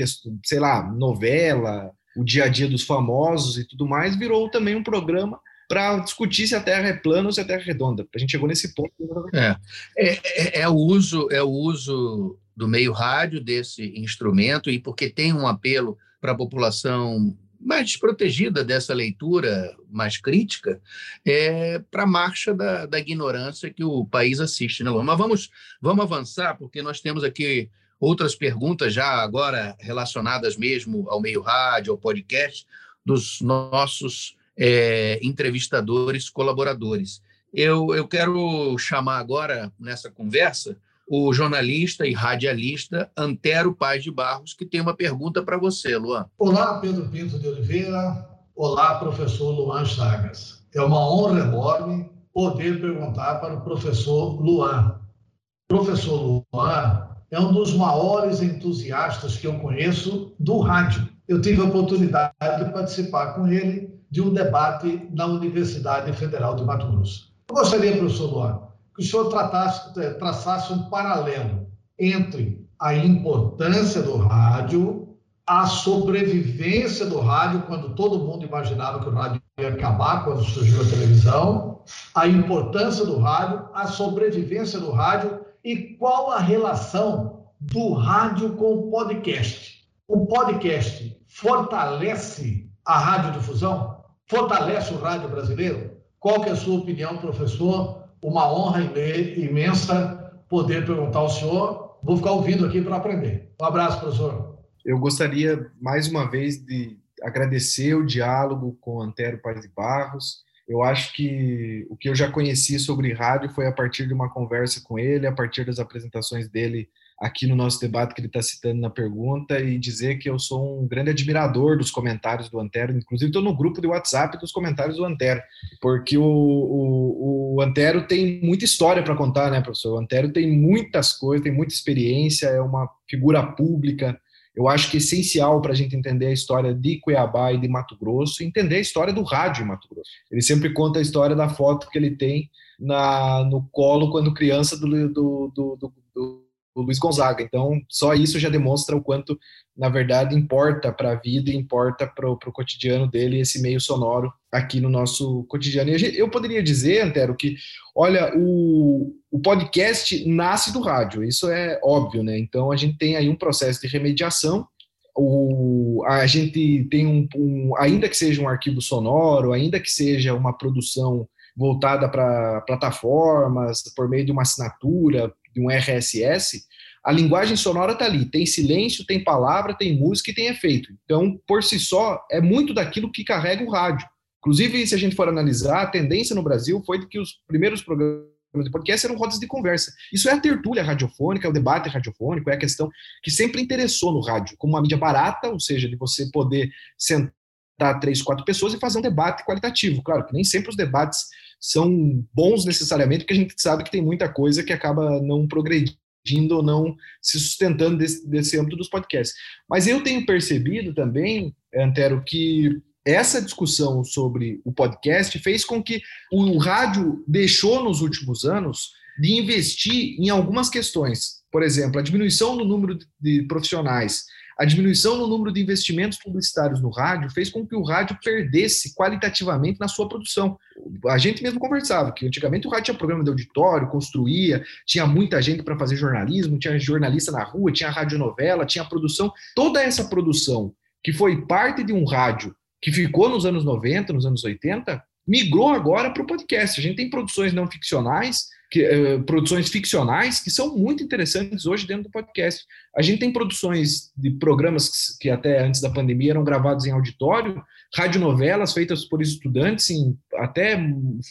sei lá, novela, o dia a dia dos famosos e tudo mais, virou também um programa para discutir se a Terra é plana ou se a Terra é redonda. A gente chegou nesse ponto. É, é, é, é o uso, é o uso do meio rádio desse instrumento e porque tem um apelo para a população mais desprotegida dessa leitura mais crítica é, para a marcha da, da, ignorância que o país assiste. Né, Mas vamos, vamos avançar, porque nós temos aqui outras perguntas já agora relacionadas mesmo ao meio rádio, ao podcast, dos nossos é, entrevistadores, colaboradores. Eu, eu quero chamar agora, nessa conversa, o jornalista e radialista Antero Paz de Barros, que tem uma pergunta para você, Luan. Olá, Pedro Pinto de Oliveira. Olá, professor Luan Chagas. É uma honra enorme poder perguntar para o professor Luan. Professor Luan é um dos maiores entusiastas que eu conheço do rádio. Eu tive a oportunidade de participar com ele de um debate na Universidade Federal de Mato Grosso. Eu gostaria, professor Luan, que o senhor tratasse, eh, traçasse um paralelo entre a importância do rádio, a sobrevivência do rádio, quando todo mundo imaginava que o rádio ia acabar quando surgiu a televisão, a importância do rádio, a sobrevivência do rádio e qual a relação do rádio com o podcast. O podcast fortalece a radiodifusão? Fortalece o rádio brasileiro? Qual que é a sua opinião, professor, uma honra imensa poder perguntar ao senhor. Vou ficar ouvindo aqui para aprender. Um abraço, professor. Eu gostaria, mais uma vez, de agradecer o diálogo com o Antero Paz de Barros. Eu acho que o que eu já conheci sobre rádio foi a partir de uma conversa com ele, a partir das apresentações dele aqui no nosso debate que ele está citando na pergunta e dizer que eu sou um grande admirador dos comentários do Antero, inclusive estou no grupo de WhatsApp dos comentários do Antero, porque o, o, o Antero tem muita história para contar, né, professor? O Antero tem muitas coisas, tem muita experiência, é uma figura pública. Eu acho que é essencial para a gente entender a história de Cuiabá e de Mato Grosso, entender a história do rádio em Mato Grosso. Ele sempre conta a história da foto que ele tem na, no colo quando criança do, do, do, o Luiz Gonzaga. Então, só isso já demonstra o quanto, na verdade, importa para a vida e importa para o cotidiano dele esse meio sonoro aqui no nosso cotidiano. E eu poderia dizer, Antero, que, olha, o, o podcast nasce do rádio, isso é óbvio, né? Então, a gente tem aí um processo de remediação. O, a gente tem um, um, ainda que seja um arquivo sonoro, ainda que seja uma produção voltada para plataformas, por meio de uma assinatura, de um RSS, a linguagem sonora está ali. Tem silêncio, tem palavra, tem música e tem efeito. Então, por si só, é muito daquilo que carrega o rádio. Inclusive, se a gente for analisar, a tendência no Brasil foi de que os primeiros programas de podcast eram rodas de conversa. Isso é a tertúlia radiofônica, é o debate radiofônico, é a questão que sempre interessou no rádio, como uma mídia barata, ou seja, de você poder sentar três, quatro pessoas e fazer um debate qualitativo. Claro que nem sempre os debates são bons necessariamente, porque a gente sabe que tem muita coisa que acaba não progredindo ou não se sustentando desse, desse âmbito dos podcasts. Mas eu tenho percebido também, Antero, que essa discussão sobre o podcast fez com que o rádio deixou nos últimos anos de investir em algumas questões. Por exemplo, a diminuição no número de profissionais, a diminuição no número de investimentos publicitários no rádio fez com que o rádio perdesse qualitativamente na sua produção. A gente mesmo conversava que antigamente o rádio tinha programa de auditório, construía, tinha muita gente para fazer jornalismo, tinha jornalista na rua, tinha radionovela, tinha produção. Toda essa produção que foi parte de um rádio que ficou nos anos 90, nos anos 80, migrou agora para o podcast. A gente tem produções não ficcionais, que, uh, produções ficcionais que são muito interessantes hoje dentro do podcast. A gente tem produções de programas que, que até antes da pandemia eram gravados em auditório, radionovelas feitas por estudantes em até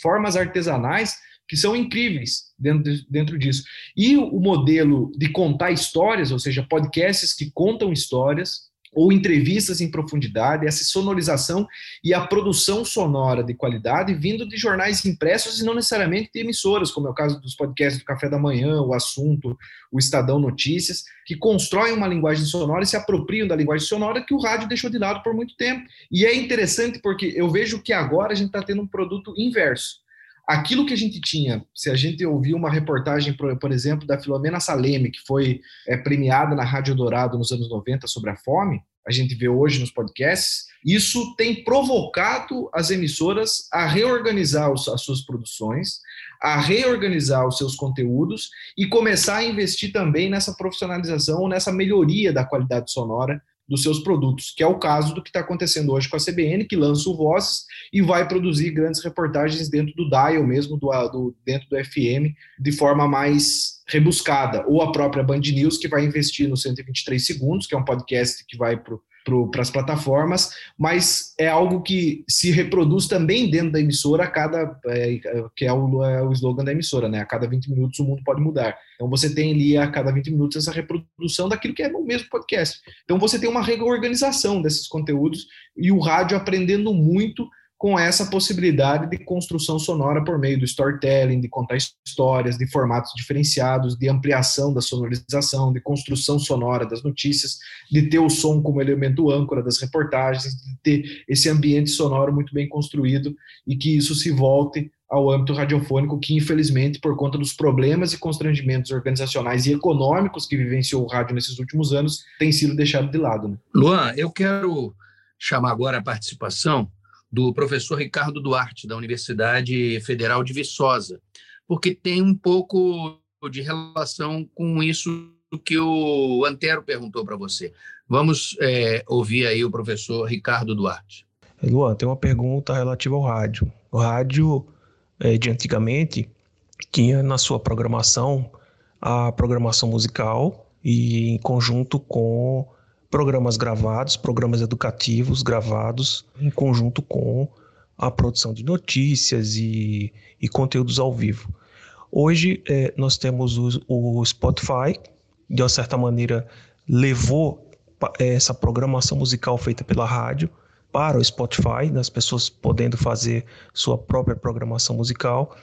formas artesanais que são incríveis dentro, dentro disso. E o modelo de contar histórias, ou seja, podcasts que contam histórias, ou entrevistas em profundidade, essa sonorização e a produção sonora de qualidade vindo de jornais impressos e não necessariamente de emissoras, como é o caso dos podcasts do Café da Manhã, o Assunto, o Estadão Notícias, que constroem uma linguagem sonora e se apropriam da linguagem sonora que o rádio deixou de lado por muito tempo. E é interessante porque eu vejo que agora a gente está tendo um produto inverso aquilo que a gente tinha, se a gente ouvir uma reportagem, por, exemplo, da Filomena Saleme, que foi é, premiada na Rádio Dourado nos anos 90 sobre a fome, a gente vê hoje nos podcasts, isso tem provocado as emissoras a reorganizar as suas produções, a reorganizar os seus conteúdos e começar a investir também nessa profissionalização, nessa melhoria da qualidade sonora dos seus produtos, que é o caso do que está acontecendo hoje com a CBN, que lança o Vozes e vai produzir grandes reportagens dentro do dial mesmo, do, do, dentro do FM, de forma mais rebuscada. Ou a própria Band News, que vai investir no 123 Segundos, que é um podcast que vai para para as plataformas, mas é algo que se reproduz também dentro da emissora a cada, é, que é o, é o slogan da emissora, né? A cada 20 minutos o mundo pode mudar. Então você tem ali a cada 20 minutos essa reprodução daquilo que é o mesmo podcast. Então você tem uma reorganização desses conteúdos e o rádio aprendendo muito com essa possibilidade de construção sonora por meio do storytelling, de contar histórias, de formatos diferenciados, de ampliação da sonorização, de construção sonora das notícias, de ter o som como elemento âncora das reportagens, de ter esse ambiente sonoro muito bem construído e que isso se volte ao âmbito radiofônico, que infelizmente, por conta dos problemas e constrangimentos organizacionais e econômicos que vivenciou o rádio nesses últimos anos, tem sido deixado de lado. Né? Luan, eu quero chamar agora a participação do professor Ricardo Duarte, da Universidade Federal de Viçosa, porque tem um pouco de relação com isso que o Antero perguntou para você. Vamos é, ouvir aí o professor Ricardo Duarte. Luan, tem uma pergunta relativa ao rádio. O rádio é, de antigamente tinha na sua programação a programação musical e em conjunto com programas gravados, programas educativos gravados em conjunto com a produção de notícias e, e conteúdos ao vivo. Hoje é, nós temos o, o, Spotify, de uma certa maneira levou essa programação musical feita pela rádio para o Spotify, das pessoas podendo fazer sua própria programação musical,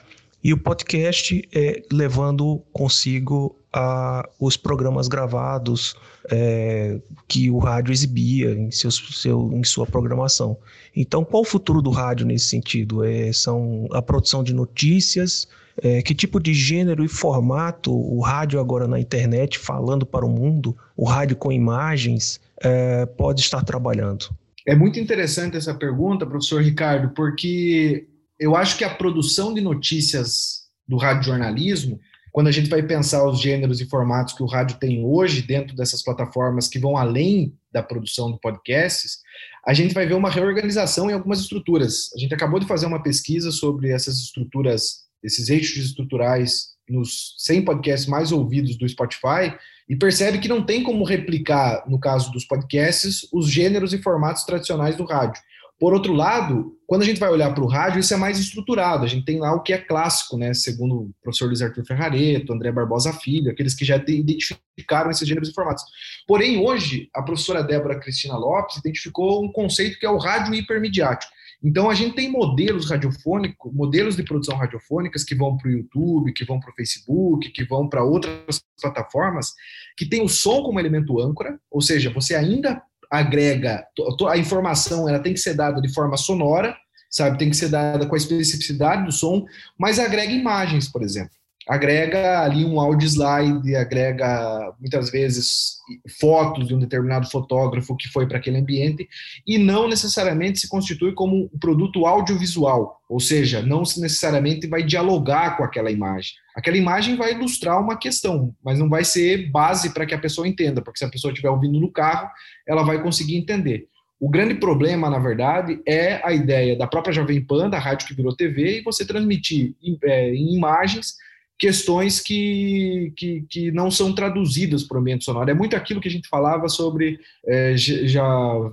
e o podcast é, levando consigo a, os programas gravados é, que o rádio exibia em, seus, seu, em sua programação. Então, qual o futuro do rádio nesse sentido? É, são a produção de notícias, é, que tipo de gênero e formato o rádio agora na internet, falando para o mundo, o rádio com imagens, é, pode estar trabalhando? É muito interessante essa pergunta, professor Ricardo, porque eu acho que a produção de notícias do radiojornalismo quando a gente vai pensar os gêneros e formatos que o rádio tem hoje dentro dessas plataformas que vão além da produção de podcasts, a gente vai ver uma reorganização em algumas estruturas. A gente acabou de fazer uma pesquisa sobre essas estruturas, esses eixos estruturais nos 100 podcasts mais ouvidos do Spotify e percebe que não tem como replicar, no caso dos podcasts, os gêneros e formatos tradicionais do rádio. Por outro lado, quando a gente vai olhar para o rádio, isso é mais estruturado. A gente tem lá o que é clássico, né? Segundo o professor Luiz Arthur Ferrareto, André Barbosa Filho, aqueles que já identificaram esses gêneros e formatos. Porém, hoje, a professora Débora Cristina Lopes identificou um conceito que é o rádio hipermediático. Então, a gente tem modelos radiofônicos, modelos de produção radiofônicas que vão para o YouTube, que vão para o Facebook, que vão para outras plataformas, que tem o som como elemento âncora, ou seja, você ainda agrega a informação, ela tem que ser dada de forma sonora, sabe? Tem que ser dada com a especificidade do som, mas agrega imagens, por exemplo. Agrega ali um audio slide, agrega muitas vezes fotos de um determinado fotógrafo que foi para aquele ambiente e não necessariamente se constitui como um produto audiovisual, ou seja, não necessariamente vai dialogar com aquela imagem. Aquela imagem vai ilustrar uma questão, mas não vai ser base para que a pessoa entenda, porque se a pessoa estiver ouvindo no carro, ela vai conseguir entender. O grande problema, na verdade, é a ideia da própria Jovem Pan, da rádio que virou TV, e você transmitir em, é, em imagens questões que, que, que, não são traduzidas para o ambiente sonoro. É muito aquilo que a gente falava sobre, é, já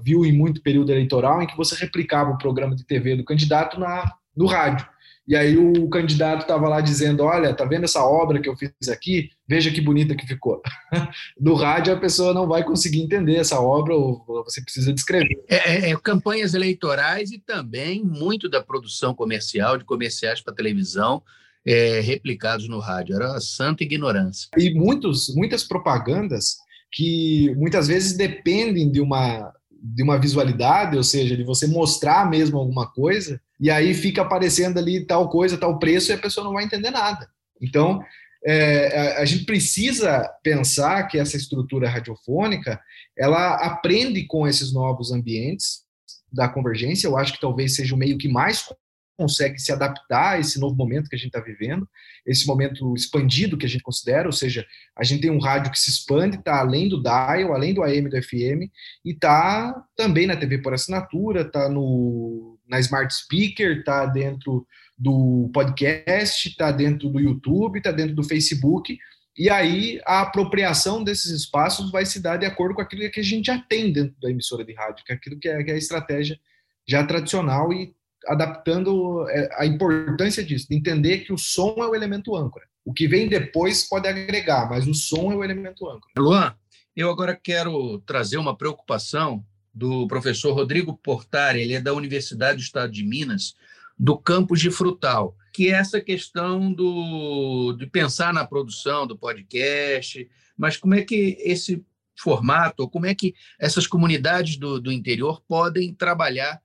viu em muito período eleitoral, em que você replicava o programa de TV do candidato na, no rádio. E aí o candidato estava lá dizendo, olha, tá vendo essa obra que eu fiz aqui? Veja que bonita que ficou. No rádio a pessoa não vai conseguir entender essa obra ou você precisa descrever. É, é, é, campanhas eleitorais e também muito da produção comercial, de comerciais para televisão, é, replicados no rádio. Era santa ignorância. E muitos, muitas propagandas que muitas vezes dependem de uma de uma visualidade, ou seja, de você mostrar mesmo alguma coisa, e aí fica aparecendo ali tal coisa, tal preço, e a pessoa não vai entender nada. Então, é, a gente precisa pensar que essa estrutura radiofônica, ela aprende com esses novos ambientes da convergência, eu acho que talvez seja o meio que mais consegue se adaptar a esse novo momento que a gente está vivendo, esse momento expandido que a gente considera, ou seja, a gente tem um rádio que se expande, está além do dial, além do AM, do FM, e está também na TV por assinatura, está na Smart Speaker, está dentro do podcast, está dentro do YouTube, está dentro do Facebook, e aí a apropriação desses espaços vai se dar de acordo com aquilo que a gente já tem dentro da emissora de rádio, que é aquilo que é, que é a estratégia já tradicional e adaptando é, a importância disso, de entender que o som é o elemento âncora. O que vem depois pode agregar, mas o som é o elemento âncora. Luan, eu agora quero trazer uma preocupação do professor Rodrigo Portari, ele é da Universidade do Estado de Minas, do campus de Frutal, que é essa questão do, de pensar na produção do podcast, mas como é que esse formato, como é que essas comunidades do, do interior podem trabalhar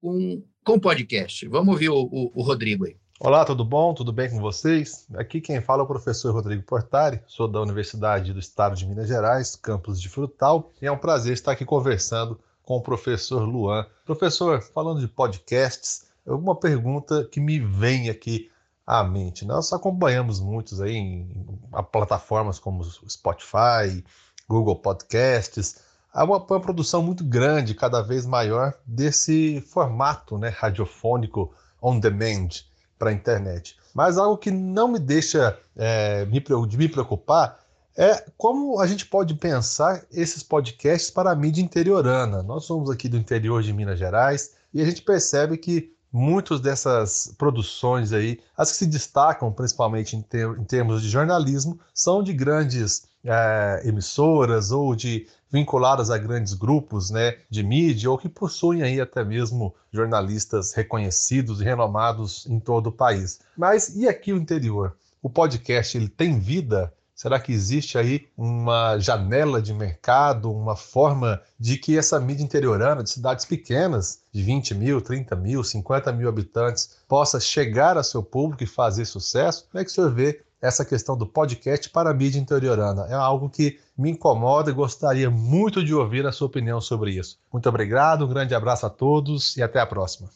com com podcast. Vamos ouvir o, o, o, Rodrigo aí. Olá, tudo bom? Tudo bem com vocês? Aqui quem fala é o professor Rodrigo Portari, sou da Universidade do Estado de Minas Gerais, campus de Frutal, e é um prazer estar aqui conversando com o professor Luan. Professor, falando de podcasts, uma pergunta que me vem aqui à mente. Nós acompanhamos muitos aí em plataformas como Spotify, Google Podcasts, há uma, uma, produção muito grande, cada vez maior, desse formato né, radiofônico on demand para a internet. Mas algo que não me deixa é, me, de me preocupar é como a gente pode pensar esses podcasts para a mídia interiorana. Nós somos aqui do interior de Minas Gerais e a gente percebe que muitas dessas produções aí, as que se destacam principalmente em, ter, em termos de jornalismo, são de grandes é, emissoras ou de vinculadas a grandes grupos né, de mídia ou que possuem aí até mesmo jornalistas reconhecidos e renomados em todo o país. Mas e aqui o interior? O podcast ele tem vida? Será que existe aí uma janela de mercado, uma forma de que essa mídia interiorana de cidades pequenas, de 20 mil, 30 mil, 50 mil habitantes, possa chegar a seu público e fazer sucesso? Como é que o senhor vê essa questão do podcast para a mídia interiorana. É algo que me incomoda e gostaria muito de ouvir a sua opinião sobre isso. Muito obrigado, um grande abraço a todos e até a próxima.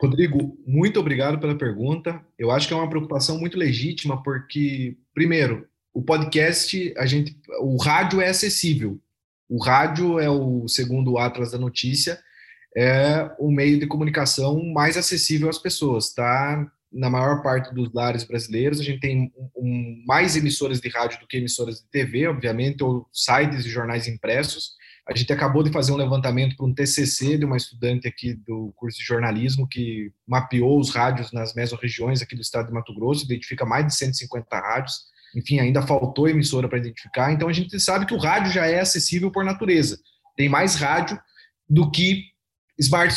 Rodrigo, muito obrigado pela pergunta. Eu acho que é uma preocupação muito legítima, porque, primeiro, o podcast, a gente, o rádio é acessível. O rádio é o, segundo o Atlas da Notícia, é o meio de comunicação mais acessível às pessoas, tá? na maior parte dos lares brasileiros. A gente tem um, mais emissoras de rádio do que emissoras de TV, obviamente, ou sites e jornais impressos. A gente acabou de fazer um levantamento para um TCC de uma estudante aqui do curso de jornalismo que mapeou os rádios nas mesorregiões aqui do estado de Mato Grosso, identifica mais de 150 rádios. Enfim, ainda faltou emissora para identificar. Então a gente sabe que o rádio já é acessível por natureza. Tem mais rádio do que smart,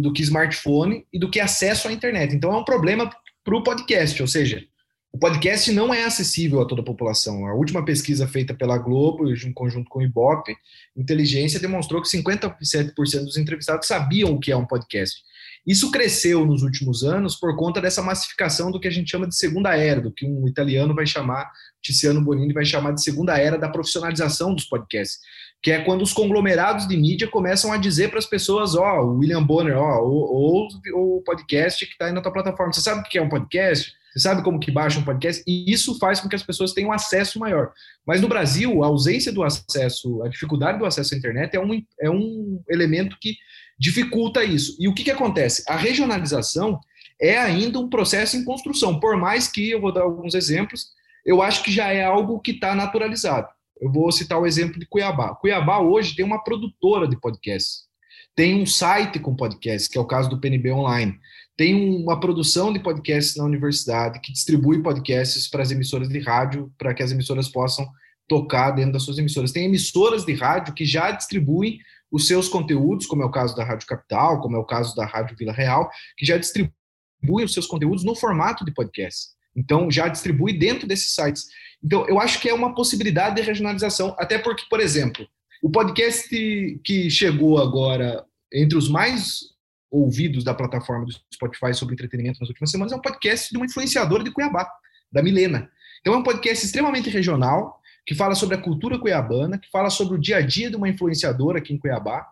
do que smartphone e do que acesso à internet. Então é um problema para o podcast, ou seja, o podcast não é acessível a toda a população. A última pesquisa feita pela Globo, em conjunto com o Ibope, Inteligência, demonstrou que 57% dos entrevistados sabiam o que é um podcast. Isso cresceu nos últimos anos por conta dessa massificação do que a gente chama de segunda era, do que um italiano vai chamar, Tiziano Bonini vai chamar de segunda era da profissionalização dos podcasts, que é quando os conglomerados de mídia começam a dizer para as pessoas, ó, oh, William Bonner, ó, oh, ou o podcast que está aí na tua plataforma. Você sabe o que é um podcast? Você sabe como que baixa um podcast? E isso faz com que as pessoas tenham acesso maior. Mas no Brasil, a ausência do acesso, a dificuldade do acesso à internet é um, é um elemento que dificulta isso. E o que, que acontece? A regionalização é ainda um processo em construção, por mais que, eu vou dar alguns exemplos, eu acho que já é algo que está naturalizado. Eu vou citar o exemplo de Cuiabá. Cuiabá hoje tem uma produtora de podcasts, tem um site com podcasts, que é o caso do PNB Online tem uma produção de podcasts na universidade que distribui podcasts para as emissoras de rádio, para que as emissoras possam tocar dentro das suas emissoras. Tem emissoras de rádio que já distribuem os seus conteúdos, como é o caso da Rádio Capital, como é o caso da Rádio Vila Real, que já distribuem os seus conteúdos no formato de podcast. Então, já distribui dentro desses sites. Então, eu acho que é uma possibilidade de regionalização, até porque, por exemplo, o podcast que chegou agora entre os mais ouvidos da plataforma do Spotify sobre entretenimento nas últimas semanas é um podcast de uma influenciadora de Cuiabá, da Milena. Então é um podcast extremamente regional, que fala sobre a cultura cuiabana, que fala sobre o dia a dia de uma influenciadora aqui em Cuiabá,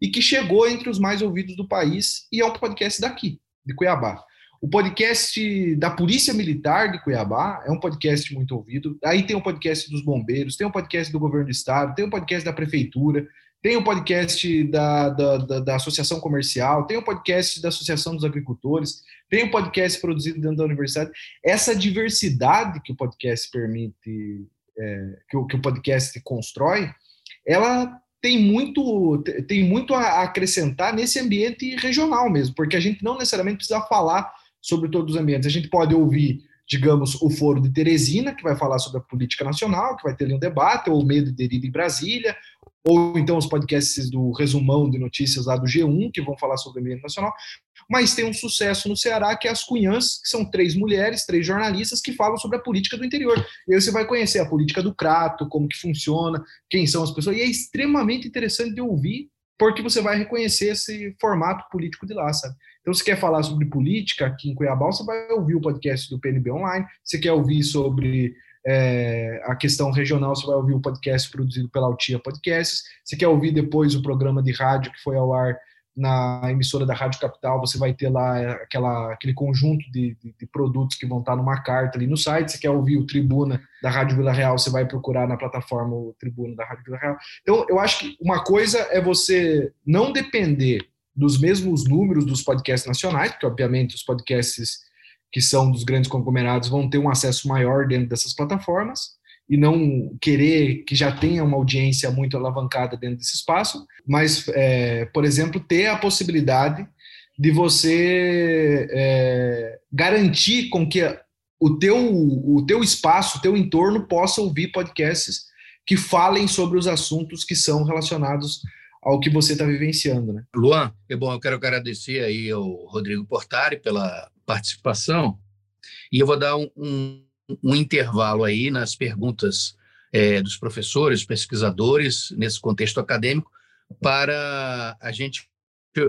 e que chegou entre os mais ouvidos do país, e é um podcast daqui, de Cuiabá. O podcast da Polícia Militar de Cuiabá é um podcast muito ouvido. Aí tem o podcast dos bombeiros, tem o podcast do governo do estado, tem o podcast da prefeitura, tem o podcast da, da, da, da, Associação Comercial, tem o podcast da Associação dos Agricultores, tem o podcast produzido dentro da universidade. Essa diversidade que o podcast permite, é, que, o, que o podcast constrói, ela tem muito, tem muito a acrescentar nesse ambiente regional mesmo, porque a gente não necessariamente precisa falar sobre todos os ambientes. A gente pode ouvir digamos, o Foro de Teresina, que vai falar sobre a política nacional, que vai ter ali um debate, ou o Medo de Deriva em Brasília, ou então os podcasts do resumão de notícias lá do G1, que vão falar sobre o ambiente nacional, mas tem um sucesso no Ceará, que é as Cunhãs, que são três mulheres, três jornalistas, que falam sobre a política do interior. E aí você vai conhecer a política do Crato, como que funciona, quem são as pessoas, e é extremamente interessante de ouvir, porque você vai reconhecer esse formato político de lá, sabe? Então, se quer falar sobre política aqui em Cuiabá, você vai ouvir o podcast do PNB Online, você quer ouvir sobre é, a questão regional, você vai ouvir o podcast produzido pela Altia Podcasts. Você quer ouvir depois o programa de rádio que foi ao ar na emissora da Rádio Capital, você vai ter lá aquela, aquele conjunto de, de, de, produtos que vão estar numa carta ali no site. Você quer ouvir o Tribuna da Rádio Vila Real, você vai procurar na plataforma o Tribuna da Rádio Vila Real. Então, eu acho que uma coisa é você não depender dos mesmos números dos podcasts nacionais, porque, obviamente, os podcasts que são dos grandes conglomerados vão ter um acesso maior dentro dessas plataformas e não querer que já tenha uma audiência muito alavancada dentro desse espaço, mas, é, por exemplo, ter a possibilidade de você é, garantir com que o teu, o teu espaço, o teu entorno possa ouvir podcasts que falem sobre os assuntos que são relacionados ao que você está vivenciando, né? Luan, é bom, eu quero agradecer aí ao Rodrigo Portari pela participação e eu vou dar um, um, um intervalo aí nas perguntas é, dos professores, pesquisadores, nesse contexto acadêmico, para a gente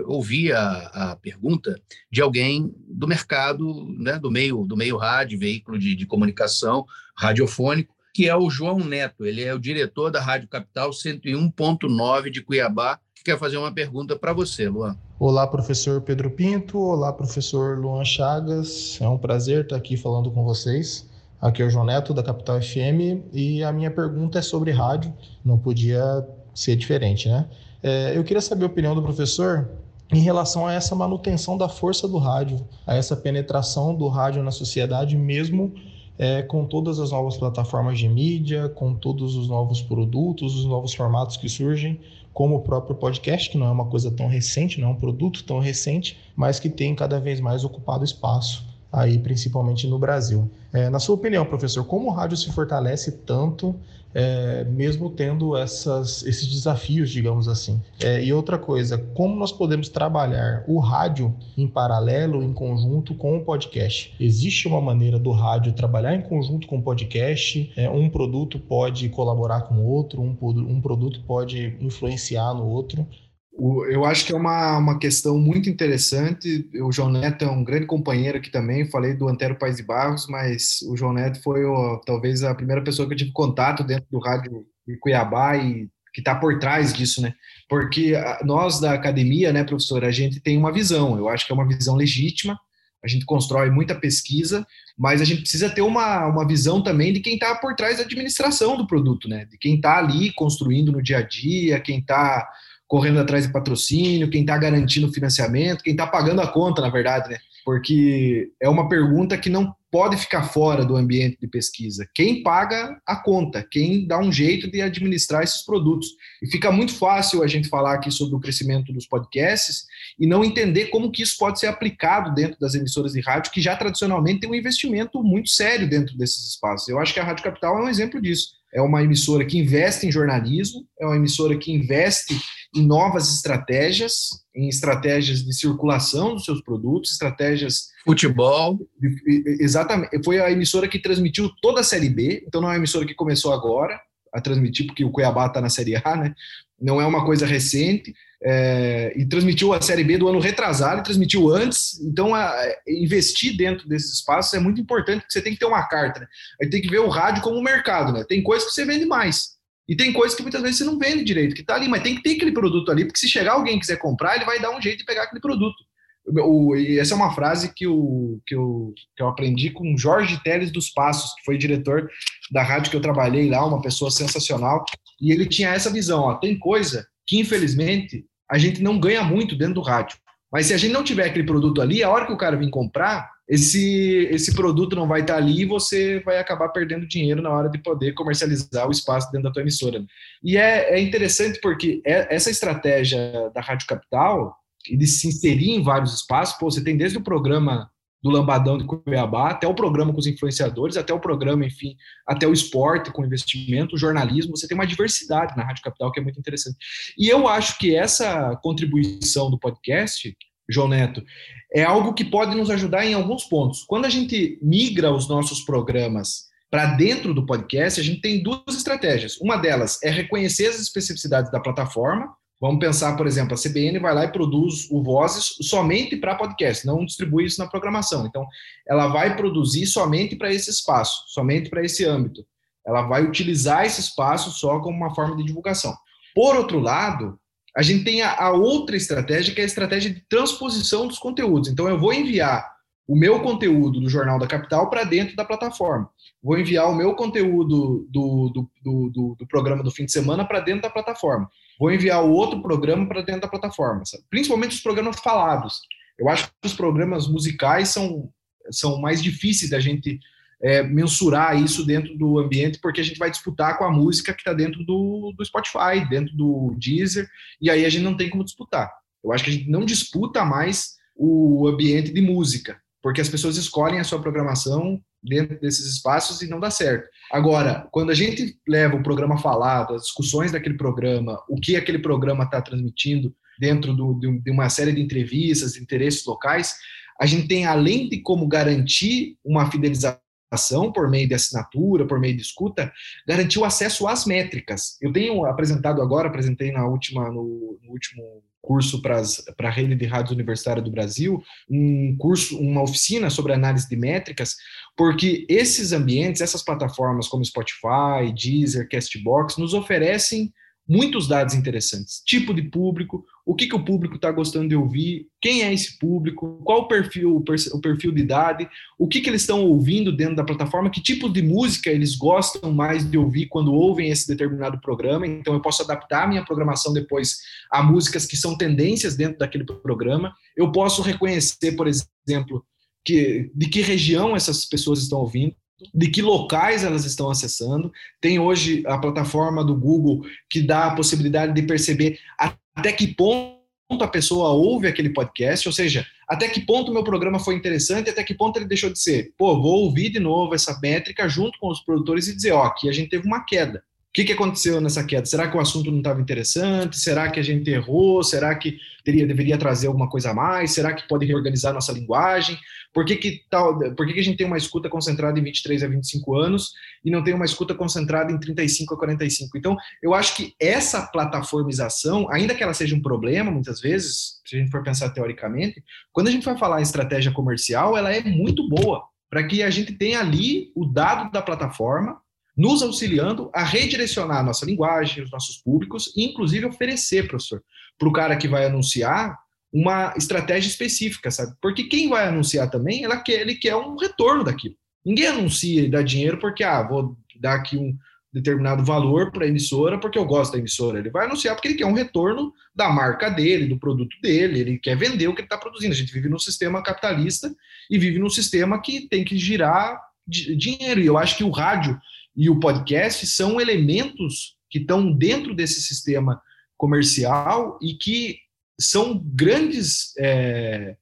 ouvir a, a pergunta de alguém do mercado, né, do meio do meio rádio, veículo de, de comunicação radiofônico, que é o João Neto. Ele é o diretor da Rádio Capital 101.9 de Cuiabá, quer fazer uma pergunta para você, Luan. Olá, professor Pedro Pinto. Olá, professor Luan Chagas. É um prazer estar aqui falando com vocês. Aqui é o João Neto, da Capital FM, e a minha pergunta é sobre rádio. Não podia ser diferente, né? É, eu queria saber a opinião do professor em relação a essa manutenção da força do rádio, a essa penetração do rádio na sociedade, mesmo é, com todas as novas plataformas de mídia, com todos os novos produtos, os novos formatos que surgem, como o próprio podcast, que não é uma coisa tão recente, não é um produto tão recente, mas que tem cada vez mais ocupado espaço aí principalmente no Brasil. É, na sua opinião, professor, como o rádio se fortalece tanto, é, mesmo tendo essas, esses desafios, digamos assim? É, e outra coisa, como nós podemos trabalhar o rádio em paralelo, em conjunto com o podcast? Existe uma maneira do rádio trabalhar em conjunto com o podcast? É, um produto pode colaborar com o outro, um, um produto pode influenciar no outro? Eu acho que é uma, uma questão muito interessante. O João Neto é um grande companheiro aqui também. Falei do Antero Pais de Barros, mas o João Neto foi o, talvez a primeira pessoa que eu tive contato dentro do rádio de Cuiabá e que está por trás disso, né? Porque nós da academia, né, professor, a gente tem uma visão. Eu acho que é uma visão legítima. A gente constrói muita pesquisa, mas a gente precisa ter uma, uma visão também de quem está por trás da administração do produto, né? De quem está ali construindo no dia a dia, quem está correndo atrás de patrocínio, quem está garantindo financiamento, quem está pagando a conta, na verdade, né? Porque é uma pergunta que não pode ficar fora do ambiente de pesquisa. Quem paga a conta? Quem dá um jeito de administrar esses produtos? E fica muito fácil a gente falar aqui sobre o crescimento dos podcasts e não entender como que isso pode ser aplicado dentro das emissoras de rádio, que já tradicionalmente tem um investimento muito sério dentro desses espaços. Eu acho que a Rádio Capital é um exemplo disso. É uma emissora que investe em jornalismo, é uma emissora que investe em novas estratégias, em estratégias de circulação dos seus produtos, estratégias. Futebol. Exatamente. Foi a emissora que transmitiu toda a Série B, então não é uma emissora que começou agora a transmitir, porque o Cuiabá está na Série A, né? Não é uma coisa recente. É, e transmitiu a Série B do ano retrasado, e transmitiu antes. Então, a, a, investir dentro desses espaços é muito importante, porque você tem que ter uma carta. Né? Aí tem que ver o rádio como um mercado. Né? Tem coisas que você vende mais. E tem coisas que muitas vezes você não vende direito, que está ali, mas tem que ter aquele produto ali, porque se chegar alguém quiser comprar, ele vai dar um jeito de pegar aquele produto. O, e essa é uma frase que, o, que, eu, que eu aprendi com Jorge Teles dos Passos, que foi diretor da rádio que eu trabalhei lá, uma pessoa sensacional, e ele tinha essa visão, ó, tem coisa que infelizmente a gente não ganha muito dentro do rádio, mas se a gente não tiver aquele produto ali, a hora que o cara vir comprar, esse, esse produto não vai estar ali e você vai acabar perdendo dinheiro na hora de poder comercializar o espaço dentro da tua emissora. E é, é interessante porque é, essa estratégia da Rádio Capital de se inserir em vários espaços, pô, você tem desde o programa do Lambadão de Cuiabá, até o programa com os influenciadores, até o programa, enfim, até o esporte com investimento, o jornalismo, você tem uma diversidade na Rádio Capital que é muito interessante. E eu acho que essa contribuição do podcast, João Neto, é algo que pode nos ajudar em alguns pontos. Quando a gente migra os nossos programas para dentro do podcast, a gente tem duas estratégias. Uma delas é reconhecer as especificidades da plataforma. Vamos pensar, por exemplo, a CBN vai lá e produz o Vozes somente para podcast, não distribui isso na programação. Então, ela vai produzir somente para esse espaço, somente para esse âmbito. Ela vai utilizar esse espaço só como uma forma de divulgação. Por outro lado, a gente tem a, a, outra estratégia, que é a estratégia de transposição dos conteúdos. Então, eu vou enviar o meu conteúdo do Jornal da Capital para dentro da plataforma. Vou enviar o meu conteúdo do, do, do, do, programa do fim de semana para dentro da plataforma. Vou enviar o outro programa para dentro da plataforma. Sabe? Principalmente os programas falados. Eu acho que os programas musicais são, são mais difíceis da gente é, mensurar isso dentro do ambiente, porque a gente vai disputar com a música que está dentro do, do Spotify, dentro do Deezer, e aí a gente não tem como disputar. Eu acho que a gente não disputa mais o ambiente de música, porque as pessoas escolhem a sua programação dentro desses espaços e não dá certo. Agora, quando a gente leva o programa falado, as discussões daquele programa, o que aquele programa está transmitindo dentro do, de uma série de entrevistas, de interesses locais, a gente tem, além de como garantir uma fidelização por meio de assinatura, por meio de escuta, garantiu acesso às métricas. Eu tenho apresentado agora, apresentei na última, no, no último curso para a rede de rádios universitária do Brasil, um curso, uma oficina sobre análise de métricas, porque esses ambientes, essas plataformas como Spotify, Deezer, Castbox, nos oferecem muitos dados interessantes. Tipo de público, o que, que o público está gostando de ouvir, quem é esse público, qual o perfil, o perfil de idade, o que, que eles estão ouvindo dentro da plataforma, que tipo de música eles gostam mais de ouvir quando ouvem esse determinado programa. Então, eu posso adaptar a minha programação depois a músicas que são tendências dentro daquele programa. Eu posso reconhecer, por exemplo, que, de que região essas pessoas estão ouvindo. De que locais elas estão acessando. Tem hoje a plataforma do Google que dá a possibilidade de perceber até que ponto a pessoa ouve aquele podcast, ou seja, até que ponto o meu programa foi interessante, até que ponto ele deixou de ser. Pô, vou ouvir de novo essa métrica junto com os produtores e dizer, ó, aqui a gente teve uma queda que, que aconteceu nessa queda? Será que o assunto não estava interessante? Será que a gente errou? Será que teria, deveria trazer alguma coisa a mais? Será que pode reorganizar nossa linguagem? Por que, que, tal, por que, que a gente tem uma escuta concentrada em 23 a 25 anos e não tem uma escuta concentrada em 35 a 45? Então, eu acho que essa plataformização, ainda que ela seja um problema, muitas vezes, se a gente for pensar teoricamente, quando a gente vai falar em estratégia comercial, ela é muito boa para que a gente tenha ali o dado da plataforma nos auxiliando a redirecionar a nossa linguagem, os nossos públicos, e inclusive oferecer, professor, para o cara que vai anunciar uma estratégia específica, sabe? Porque quem vai anunciar também, ela quer, ele quer um retorno daquilo. Ninguém anuncia e dá dinheiro porque, ah, vou dar aqui um determinado valor para a emissora porque eu gosto da emissora. Ele vai anunciar porque ele quer um retorno da marca dele, do produto dele, ele quer vender o que ele está produzindo. A gente vive num sistema capitalista e vive num sistema que tem que girar dinheiro. E eu acho que o rádio e o podcast são elementos que estão dentro desse sistema comercial e que são grandes, é,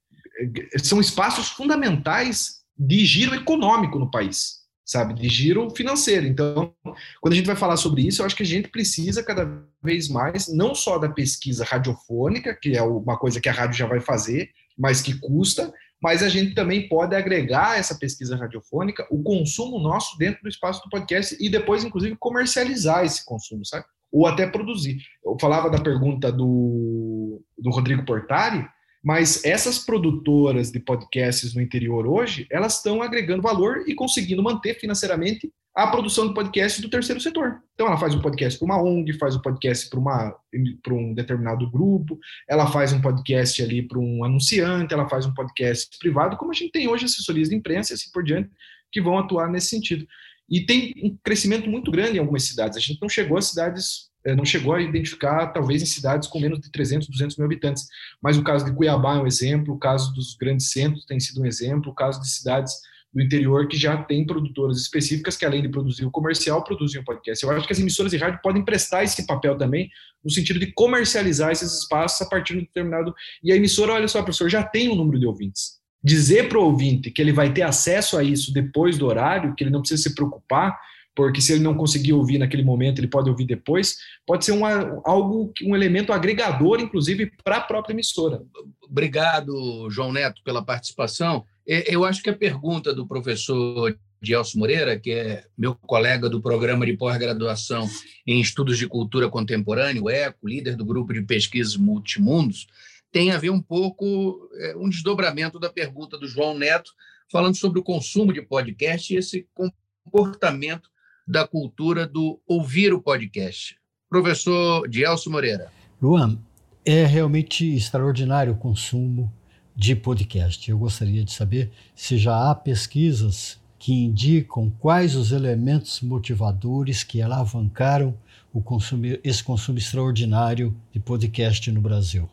são espaços fundamentais de giro econômico no país, sabe, de giro financeiro. Então, quando a gente vai falar sobre isso, eu acho que a gente precisa cada vez mais, não só da pesquisa radiofônica, que é uma coisa que a rádio já vai fazer, mas que custa, mas a gente também pode agregar essa pesquisa radiofônica, o consumo nosso dentro do espaço do podcast e depois, inclusive, comercializar esse consumo, sabe? Ou até produzir. Eu falava da pergunta do, do Rodrigo Portari, mas essas produtoras de podcasts no interior hoje, elas estão agregando valor e conseguindo manter financeiramente a produção de podcast do terceiro setor. Então, ela faz um podcast para uma ONG, faz um podcast para um determinado grupo, ela faz um podcast ali para um anunciante, ela faz um podcast privado, como a gente tem hoje assessorias de imprensa e assim por diante, que vão atuar nesse sentido. E tem um crescimento muito grande em algumas cidades. A gente não chegou a cidades, não chegou a identificar, talvez, em cidades com menos de 300, 200 mil habitantes. Mas o caso de Cuiabá é um exemplo, o caso dos grandes centros tem sido um exemplo, o caso de cidades do interior que já tem produtoras específicas que, além de produzir o comercial, produzem o podcast. Eu acho que as emissoras de rádio podem prestar esse papel também, no sentido de comercializar esses espaços a partir de um determinado. E a emissora, olha só, professor, já tem um número de ouvintes. Dizer para o ouvinte que ele vai ter acesso a isso depois do horário, que ele não precisa se preocupar, porque se ele não conseguir ouvir naquele momento, ele pode ouvir depois, pode ser uma, algo, um elemento agregador, inclusive, para a própria emissora. Obrigado, João Neto, pela participação. Eu acho que a pergunta do professor Gelson Moreira, que é meu colega do programa de pós-graduação em Estudos de Cultura Contemporânea, o ECO, líder do grupo de pesquisas Multimundos, tem a ver um pouco, é, um desdobramento da pergunta do João Neto, falando sobre o consumo de podcast e esse comportamento da cultura do ouvir o podcast. Professor Gelson Moreira. Luan, é realmente extraordinário o consumo de podcast. Eu gostaria de saber se já há pesquisas que indicam quais os elementos motivadores que alavancaram o consumo, esse consumo extraordinário de podcast no Brasil.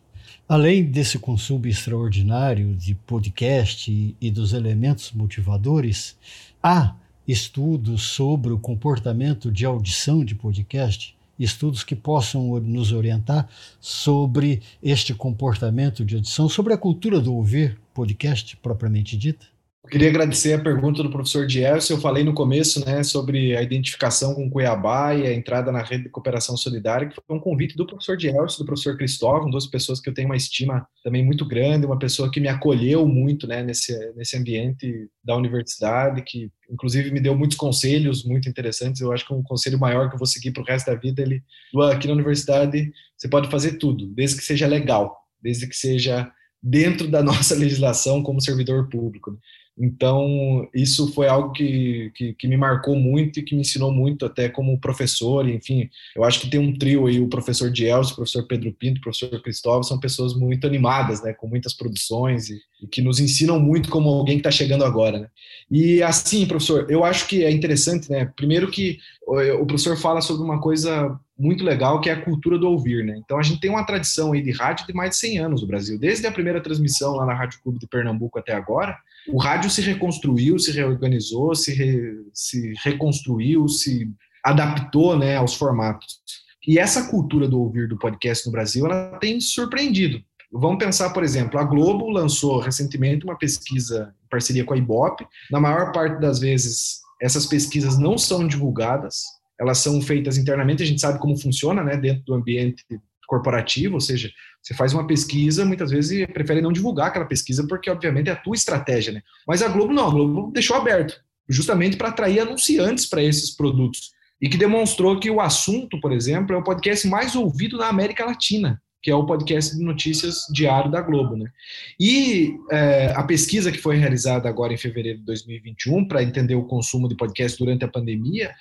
Além desse consumo extraordinário de podcast e, e dos elementos motivadores, há estudos sobre o comportamento de audição de podcast estudos que possam nos orientar sobre este comportamento de audição, sobre a cultura do ouvir podcast propriamente dita? Queria agradecer a pergunta do professor Dielso. Eu falei no começo né, sobre a identificação com Cuiabá e a entrada na rede de cooperação solidária, que foi um convite do professor Dielso, do professor Cristóvão, duas pessoas que eu tenho uma estima também muito grande, uma pessoa que me acolheu muito né, nesse, nesse ambiente da universidade, que inclusive me deu muitos conselhos muito interessantes. Eu acho que um conselho maior que eu vou seguir para o resto da vida, ele, aqui na universidade, você pode fazer tudo, desde que seja legal, desde que seja dentro da nossa legislação como servidor público. Então, isso foi algo que, que, que, me marcou muito e que me ensinou muito, até como professor. Enfim, eu acho que tem um trio aí: o professor Dielso, o professor Pedro Pinto, o professor Cristóvão, são pessoas muito animadas, né, com muitas produções. E, que nos ensinam muito como alguém que está chegando agora. Né? E assim, professor, eu acho que é interessante, né? Primeiro que o professor fala sobre uma coisa muito legal, que é a cultura do ouvir, né? Então a gente tem uma tradição aí de rádio de mais de 100 anos no Brasil. Desde a primeira transmissão lá na Rádio Clube de Pernambuco até agora, o rádio se reconstruiu, se reorganizou, se, re, se reconstruiu, se adaptou né, aos formatos. E essa cultura do ouvir do podcast no Brasil, ela tem surpreendido. Vamos pensar, por exemplo, a Globo lançou recentemente uma pesquisa em parceria com a Ibope. Na maior parte das vezes, essas pesquisas não são divulgadas, elas são feitas internamente, a gente sabe como funciona, né, dentro do ambiente corporativo, ou seja, você faz uma pesquisa, muitas vezes prefere não divulgar aquela pesquisa, porque obviamente é a tua estratégia, né? Mas a Globo não, a Globo deixou aberto, justamente para atrair anunciantes para esses produtos. E que demonstrou que o assunto, por exemplo, é o podcast mais ouvido na América Latina que é o podcast de notícias diário da Globo. Né? E é, a pesquisa que foi realizada agora em fevereiro de 2021, para entender o consumo de podcast durante a pandemia,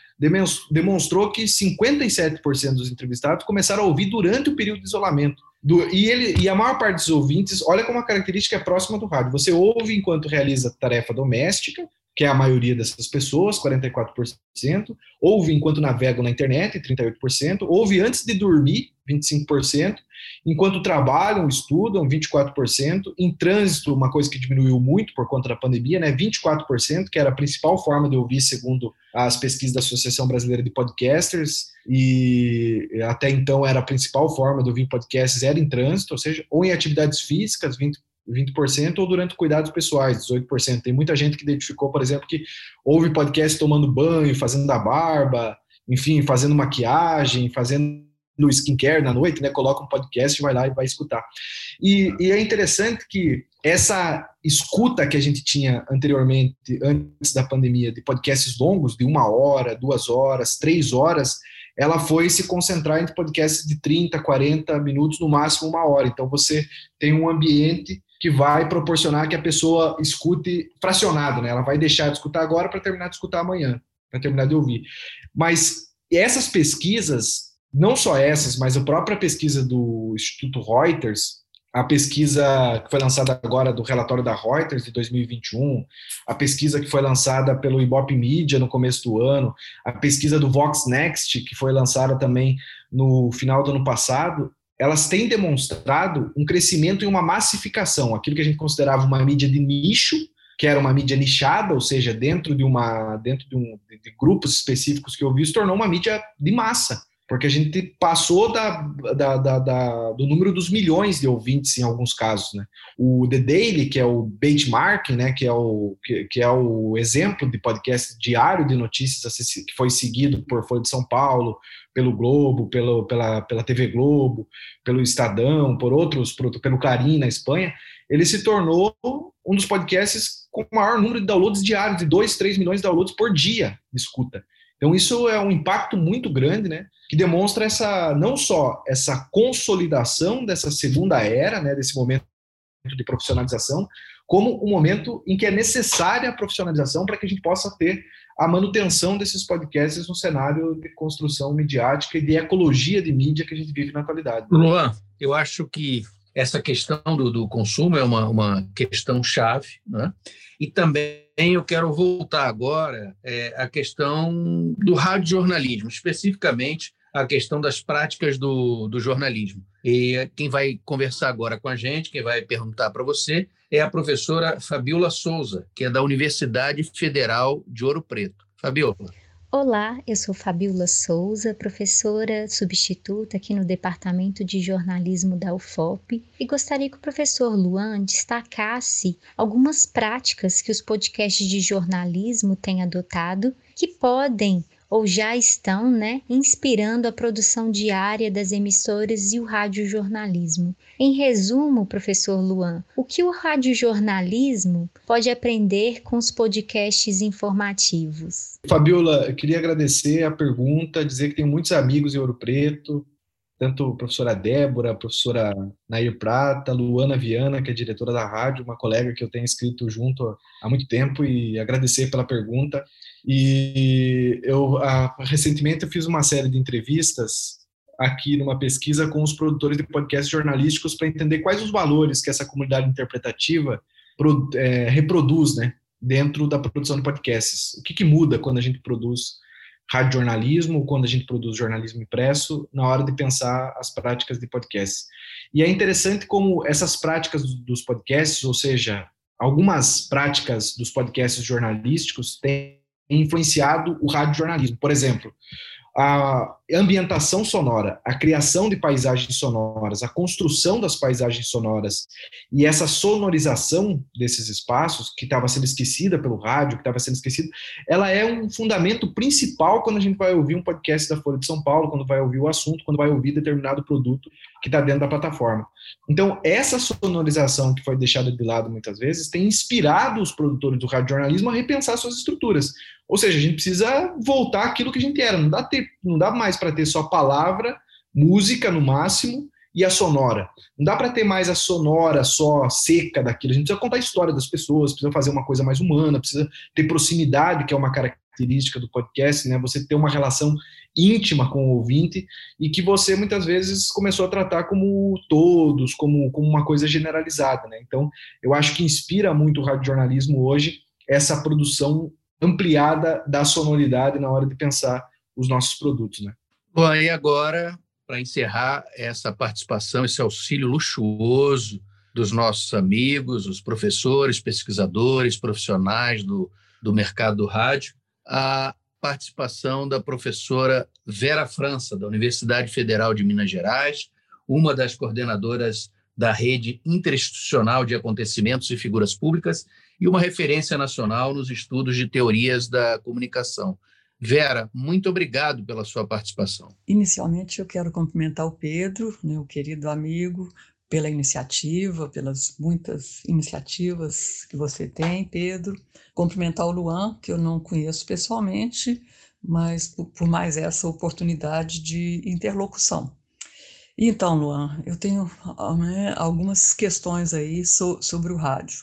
demonstrou que 57% dos entrevistados começaram a ouvir durante o período de isolamento. Do, e, ele, e a maior parte dos ouvintes, olha como a característica é próxima do rádio. Você ouve enquanto realiza tarefa doméstica, que é a maioria dessas pessoas, 44%, ouve enquanto navegam na internet, 38%, ouve antes de dormir, 25%, enquanto trabalham, estudam, 24%, em trânsito, uma coisa que diminuiu muito por conta da pandemia, né, 24%, que era a principal forma de ouvir, segundo as pesquisas da Associação Brasileira de Podcasters, e até então era a principal forma de ouvir podcasts, era em trânsito, ou seja, ou em atividades físicas, 20%, 20%, ou durante cuidados pessoais, 18%. Tem muita gente que identificou, por exemplo, que ouve podcast tomando banho, fazendo a barba, enfim, fazendo maquiagem, fazendo skincare na noite, né? Coloca um podcast, vai lá e vai escutar. E, e é interessante que essa escuta que a gente tinha anteriormente, antes da pandemia, de podcasts longos, de uma hora, duas horas, três horas, ela foi se concentrar em podcasts de 30, 40 minutos, no máximo uma hora. Então você tem um ambiente que vai proporcionar que a pessoa escute fracionado, né? Ela vai deixar de escutar agora para terminar de escutar amanhã, para terminar de ouvir. Mas essas pesquisas, não só essas, mas a própria pesquisa do Instituto Reuters, a pesquisa que foi lançada agora do relatório da Reuters de 2021, a pesquisa que foi lançada pelo Ibope Media no começo do ano, a pesquisa do Vox Next, que foi lançada também no final do ano passado, elas têm demonstrado um crescimento e uma massificação, aquilo que a gente considerava uma mídia de nicho, que era uma mídia nichada, ou seja, dentro de uma dentro de, um, de grupos específicos que eu vi, se tornou uma mídia de massa porque a gente passou da, da, da, da, do número dos milhões de ouvintes em alguns casos, né? O The Daily, que é o benchmark, né, que é o, que, que, é o exemplo de podcast diário de notícias que foi seguido por Folha de São Paulo, pelo Globo, pelo, pela, pela TV Globo, pelo Estadão, por outros, por, pelo Clarim na Espanha, ele se tornou um dos podcasts com o maior número de downloads diários, de 2, 3 milhões de downloads por dia escuta. Então isso é um impacto muito grande, né? Que demonstra essa não só essa consolidação dessa segunda era, né? Desse momento de profissionalização, como um momento em que é necessária a profissionalização para que a gente possa ter a manutenção desses podcasts no cenário de construção midiática e de ecologia de mídia que a gente vive na atualidade. Luan, eu acho que essa questão do, do consumo é uma, uma questão chave, né? E também eu quero voltar agora é, à questão do radiojornalismo, especificamente a questão das práticas do, do jornalismo. E quem vai conversar agora com a gente, quem vai perguntar para você, é a professora Fabiola Souza, que é da Universidade Federal de Ouro Preto. Fabiola. Olá, eu sou Fabiola Souza, professora substituta aqui no Departamento de Jornalismo da UFOP, e gostaria que o professor Luan destacasse algumas práticas que os podcasts de jornalismo têm adotado que podem ou já estão né, inspirando a produção diária das emissoras e o radiojornalismo. Em resumo, professor Luan, o que o radiojornalismo pode aprender com os podcasts informativos? Fabiola, eu queria agradecer a pergunta, dizer que tenho muitos amigos em Ouro Preto, tanto a professora Débora, a professora Nair Prata, Luana Viana, que é diretora da rádio, uma colega que eu tenho escrito junto há muito tempo, e agradecer pela pergunta. E eu a, recentemente eu fiz uma série de entrevistas aqui numa pesquisa com os produtores de podcasts jornalísticos para entender quais os valores que essa comunidade interpretativa pro, é, reproduz, né, dentro da produção de podcasts. O que, que muda quando a gente produz radiojornalismo, quando a gente produz jornalismo impresso, na hora de pensar as práticas de podcasts. E é interessante como essas práticas dos podcasts, ou seja, algumas práticas dos podcasts jornalísticos têm influenciado o radiojornalismo. Por exemplo, a ambientação sonora, a criação de paisagens sonoras, a construção das paisagens sonoras e essa sonorização desses espaços, que estava sendo esquecida pelo rádio, que estava sendo esquecida, ela é um fundamento principal quando a gente vai ouvir um podcast da Folha de São Paulo, quando vai ouvir o assunto, quando vai ouvir determinado produto que está dentro da plataforma. Então, essa sonorização que foi deixada de lado muitas vezes tem inspirado os produtores do radiojornalismo a repensar suas estruturas. Ou seja, a gente precisa voltar àquilo que a gente era. Não dá, ter, não dá mais para ter só palavra, música no máximo e a sonora. Não dá para ter mais a sonora só seca daquilo. A gente precisa contar a história das pessoas, precisa fazer uma coisa mais humana, precisa ter proximidade, que é uma característica do podcast, né? Você ter uma relação íntima com o ouvinte e que você muitas vezes começou a tratar como todos, como, como uma coisa generalizada, né? Então, eu acho que inspira muito o radiojornalismo hoje essa produção ampliada da sonoridade na hora de pensar os nossos produtos, né? Bom, e agora, para encerrar essa participação, esse auxílio luxuoso dos nossos amigos, os professores, pesquisadores, profissionais do, do mercado do rádio, a participação da professora Vera França, da Universidade Federal de Minas Gerais, uma das coordenadoras da rede interinstitucional de acontecimentos e figuras públicas e uma referência nacional nos estudos de teorias da comunicação. Vera, muito obrigado pela sua participação. Inicialmente, eu quero cumprimentar o Pedro, meu querido amigo, pela iniciativa, pelas muitas iniciativas que você tem, Pedro. Cumprimentar o Luan, que eu não conheço pessoalmente, mas por mais essa oportunidade de interlocução. Então, Luan, eu tenho né, algumas questões aí so, sobre o rádio.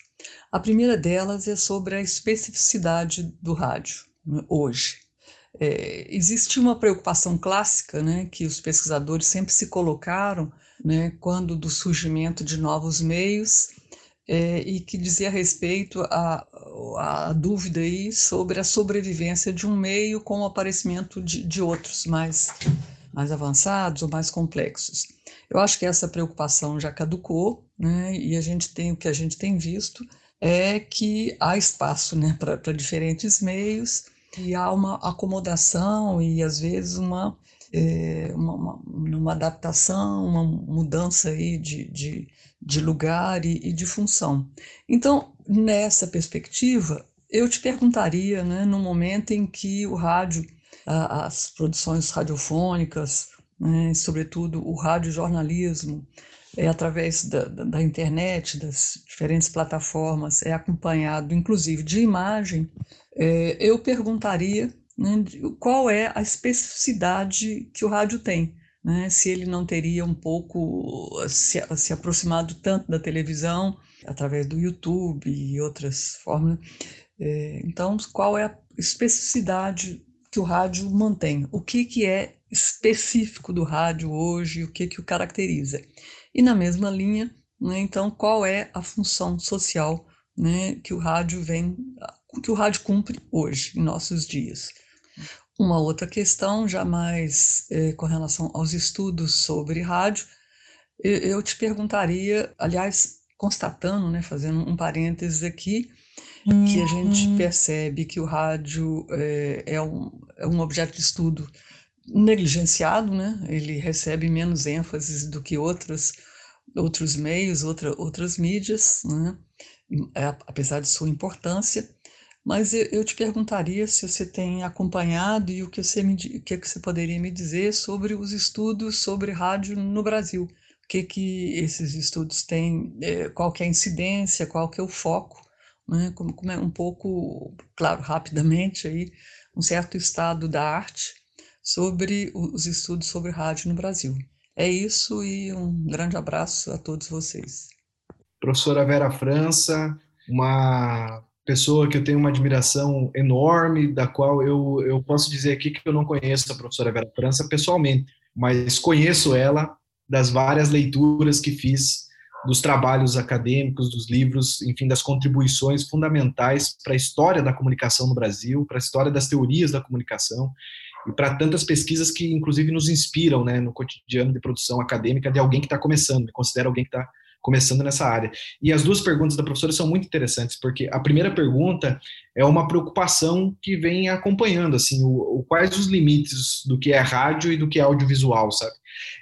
A primeira delas é sobre a especificidade do rádio né, hoje. É, existe uma preocupação clássica né, que os pesquisadores sempre se colocaram né, quando do surgimento de novos meios é, e que dizia respeito à a, a, dúvida aí sobre a sobrevivência de um meio com o aparecimento de, de outros mais, mais avançados ou mais complexos. Eu acho que essa preocupação já caducou, né, e a gente tem o que a gente tem visto é que há espaço né, para diferentes meios e há uma acomodação e às vezes uma, é, uma, uma, uma, adaptação, uma mudança aí de, de, de lugar e, e, de função. Então, nessa perspectiva, eu te perguntaria, né, no momento em que o rádio, a, as produções radiofônicas, né, sobretudo o radiojornalismo, é, através da, da, internet, das diferentes plataformas, é acompanhado inclusive de imagem, é, eu perguntaria né, qual é a especificidade que o rádio tem. Né, se ele não teria um pouco se, se aproximado tanto da televisão, através do YouTube e outras formas. É, então, qual é a especificidade que o rádio mantém? O que, que é específico do rádio hoje? O que, que o caracteriza? E na mesma linha, né, então, qual é a função social né, que o rádio vem, que o rádio cumpre hoje, em nossos dias? Uma outra questão, já mais é, com relação aos estudos sobre rádio, eu te perguntaria, aliás, constatando, né, fazendo um parênteses aqui, que a gente uhum. percebe que o rádio é, é, um, é um objeto de estudo negligenciado, né? Ele recebe menos ênfase do que outros outros meios, outra, outras mídias, né? É, apesar de sua importância. Mas eu, te perguntaria se você tem acompanhado e o que você, me, o que você poderia me dizer sobre os estudos sobre rádio no Brasil. O que, que esses estudos têm, é, qual que é a incidência, qual que é o foco, né? como, como é um pouco, claro, rapidamente aí, um certo estado da arte sobre os estudos sobre rádio no Brasil. É isso e um grande abraço a todos vocês. Professora Vera França, uma pessoa que eu tenho uma admiração enorme, da qual eu, eu posso dizer aqui que eu não conheço a professora Vera França pessoalmente, mas conheço ela das várias leituras que fiz dos trabalhos acadêmicos, dos livros, enfim, das contribuições fundamentais para a história da comunicação no Brasil, para a história das teorias da comunicação e para tantas pesquisas que, inclusive, nos inspiram né, no cotidiano de produção acadêmica de alguém que está começando, me considero alguém que está começando nessa área. E as duas perguntas da professora são muito interessantes, porque a primeira pergunta é uma preocupação que vem acompanhando, assim, o, o, quais os limites do que é rádio e do que é audiovisual, sabe?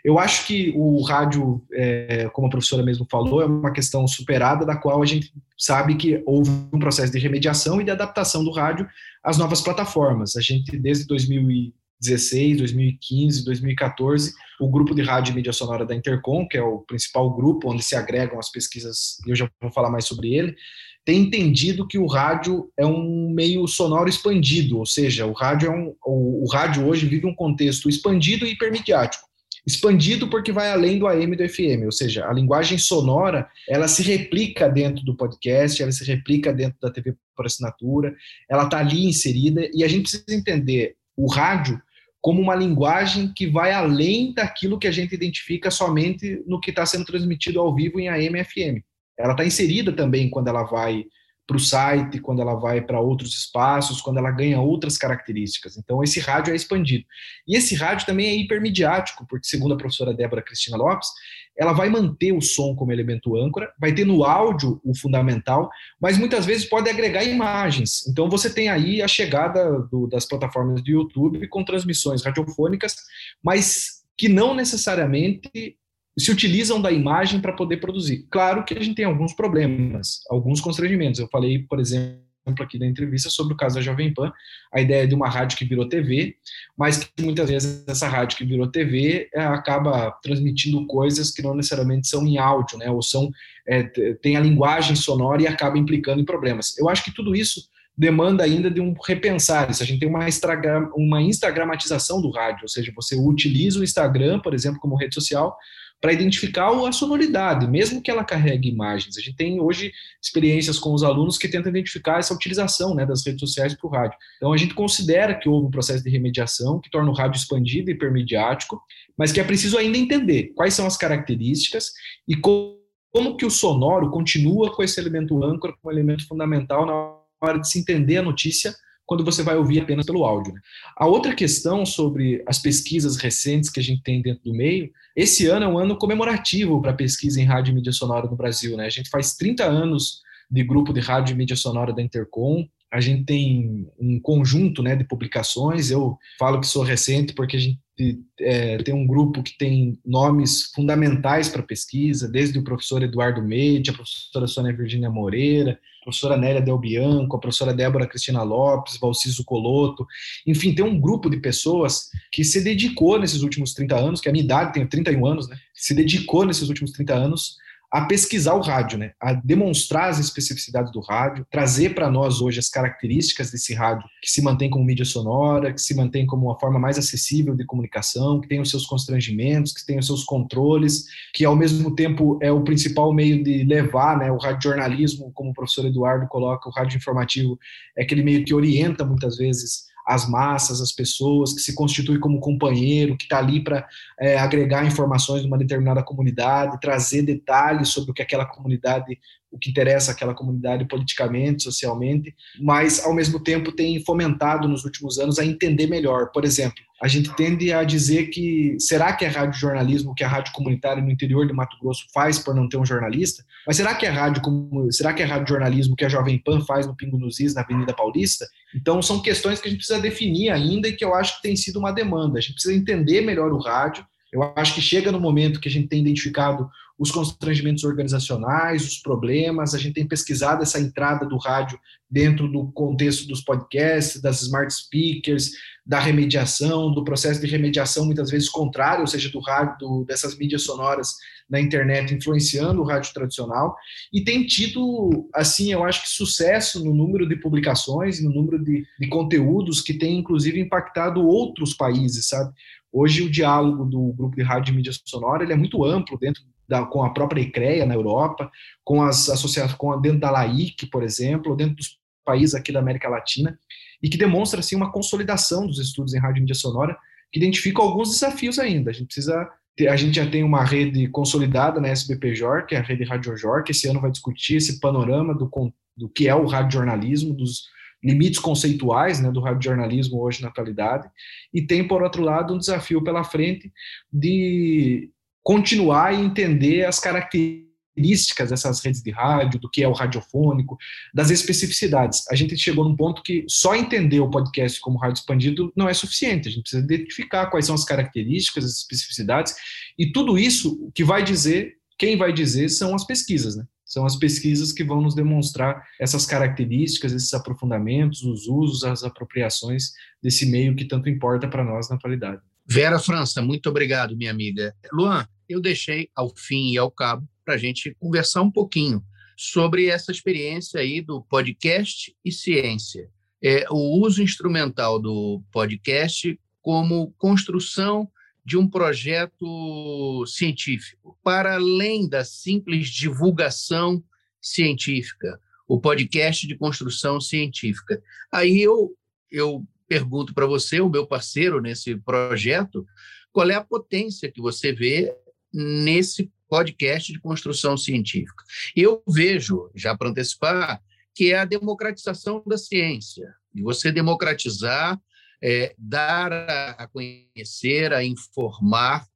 Eu acho que o rádio, é, como a professora mesmo falou, é uma questão superada, da qual a gente sabe que houve um processo de remediação e de adaptação do rádio às novas plataformas. A gente, desde 2000 2016, 2015, 2014, o grupo de rádio e mídia sonora da Intercom, que é o principal grupo onde se agregam as pesquisas, e eu já vou falar mais sobre ele, tem entendido que o rádio é um meio sonoro expandido, ou seja, o rádio é um, o, o rádio hoje vive um contexto expandido e hipermediático. Expandido porque vai além do AM e do FM, ou seja, a linguagem sonora, ela se replica dentro do podcast, ela se replica dentro da TV por assinatura, ela está ali inserida, e a gente precisa entender o rádio como uma linguagem que vai além daquilo que a gente identifica somente no que está sendo transmitido ao vivo em AM e FM. Ela está inserida também quando ela vai para o site, quando ela vai para outros espaços, quando ela ganha outras características. Então, esse rádio é expandido. E esse rádio também é hipermediático, porque, segundo a professora Débora Cristina Lopes, ela vai manter o som como elemento âncora, vai ter no áudio o fundamental, mas muitas vezes pode agregar imagens. Então, você tem aí a chegada do, das plataformas do YouTube com transmissões radiofônicas, mas que não necessariamente se utilizam da imagem para poder produzir. Claro que a gente tem alguns problemas, alguns constrangimentos. Eu falei, por exemplo, aqui da entrevista sobre o caso da Jovem Pan, a ideia de uma rádio que virou TV, mas que muitas vezes essa rádio que virou TV é, acaba transmitindo coisas que não necessariamente são em áudio, né, ou são é, tem a linguagem sonora e acaba implicando em problemas. Eu acho que tudo isso demanda ainda de um repensar isso. A gente tem uma, uma instagramatização do rádio, ou seja, você utiliza o Instagram, por exemplo, como rede social, para identificar a sonoridade, mesmo que ela carregue imagens. A gente tem hoje experiências com os alunos que tentam identificar essa utilização né, das redes sociais para o rádio. Então a gente considera que houve um processo de remediação que torna o rádio expandido e hipermediático, mas que é preciso ainda entender quais são as características e como, que o sonoro continua com esse elemento âncora, como elemento fundamental na hora de se entender a notícia quando você vai ouvir apenas pelo áudio. Né? A outra questão sobre as pesquisas recentes que a gente tem dentro do meio, esse ano é um ano comemorativo para pesquisa em rádio e mídia sonora no Brasil. Né? A gente faz 30 anos de grupo de rádio e mídia sonora da Intercom, a gente tem um conjunto né, de publicações. Eu falo que sou recente porque a gente é, tem um grupo que tem nomes fundamentais para pesquisa, desde o professor Eduardo Meide, a professora Sônia Virginia Moreira, a professora Nélia Del Bianco, a professora Débora Cristina Lopes, Valciso Coloto, enfim, tem um grupo de pessoas que se dedicou nesses últimos 30 anos, que a minha idade, tenho 31 anos, né, se dedicou nesses últimos 30 anos a pesquisar o rádio, né? a demonstrar as especificidades do rádio, trazer para nós hoje as características desse rádio que se mantém como mídia sonora, que se mantém como uma forma mais acessível de comunicação, que tem os seus constrangimentos, que tem os seus controles, que ao mesmo tempo é o principal meio de levar né, o radiojornalismo, como o professor Eduardo coloca, o rádio informativo é aquele meio que orienta muitas vezes as massas, as pessoas, que se constitui como companheiro, que está ali para é, agregar informações de uma determinada comunidade, trazer detalhes sobre o que aquela comunidade o que interessa àquela comunidade politicamente, socialmente, mas ao mesmo tempo tem fomentado nos últimos anos a entender melhor. Por exemplo, a gente tende a dizer que será que é rádio jornalismo que a rádio comunitária no interior de Mato Grosso faz por não ter um jornalista? Mas será que é rádio como será que é rádio jornalismo que a Jovem Pan faz no Pingo nos Is, na Avenida Paulista? Então são questões que a gente precisa definir ainda e que eu acho que tem sido uma demanda. A gente precisa entender melhor o rádio. Eu acho que chega no momento que a gente tem identificado os constrangimentos organizacionais, os problemas. A gente tem pesquisado essa entrada do rádio dentro do contexto dos podcasts, das smart speakers, da remediação, do processo de remediação muitas vezes contrário, ou seja, do rádio, do, dessas mídias sonoras na internet influenciando o rádio tradicional, e tem tido, assim, eu acho que sucesso no número de publicações, no número de, de conteúdos que tem, inclusive, impactado outros países, sabe? Hoje o diálogo do grupo de rádio e mídia sonora ele é muito amplo dentro da, com a própria ICREA na Europa, com as associações, com dentro da LAIC, por exemplo, dentro dos países aqui da América Latina, e que demonstra assim uma consolidação dos estudos em rádio mídia sonora, que identifica alguns desafios ainda. A gente precisa a gente já tem uma rede consolidada na SBPJOR, que é a rede Radiojor, que esse ano vai discutir esse panorama do, do que é o radiojornalismo, dos limites conceituais né, do radiojornalismo hoje na atualidade, e tem, por outro lado, um desafio pela frente de continuar e entender as características dessas redes de rádio, do que é o radiofônico, das especificidades. A gente chegou num ponto que só entender o podcast como rádio expandido não é suficiente, a gente precisa identificar quais são as características, as especificidades, e tudo isso, que vai dizer, quem vai dizer são as pesquisas, né? São as pesquisas que vão nos demonstrar essas características, esses aprofundamentos, os usos, as apropriações desse meio que tanto importa para nós na atualidade. Vera França, muito obrigado, minha amiga. Luan, eu deixei ao fim e ao cabo para a gente conversar um pouquinho sobre essa experiência aí do podcast e ciência. É, o uso instrumental do podcast como construção de um projeto científico, para além da simples divulgação científica, o podcast de construção científica. Aí eu, eu pergunto para você, o meu parceiro nesse projeto, qual é a potência que você vê nesse podcast de construção científica? Eu vejo, já para antecipar, que é a democratização da ciência, e você democratizar é, dar a, a, conhecer, a informar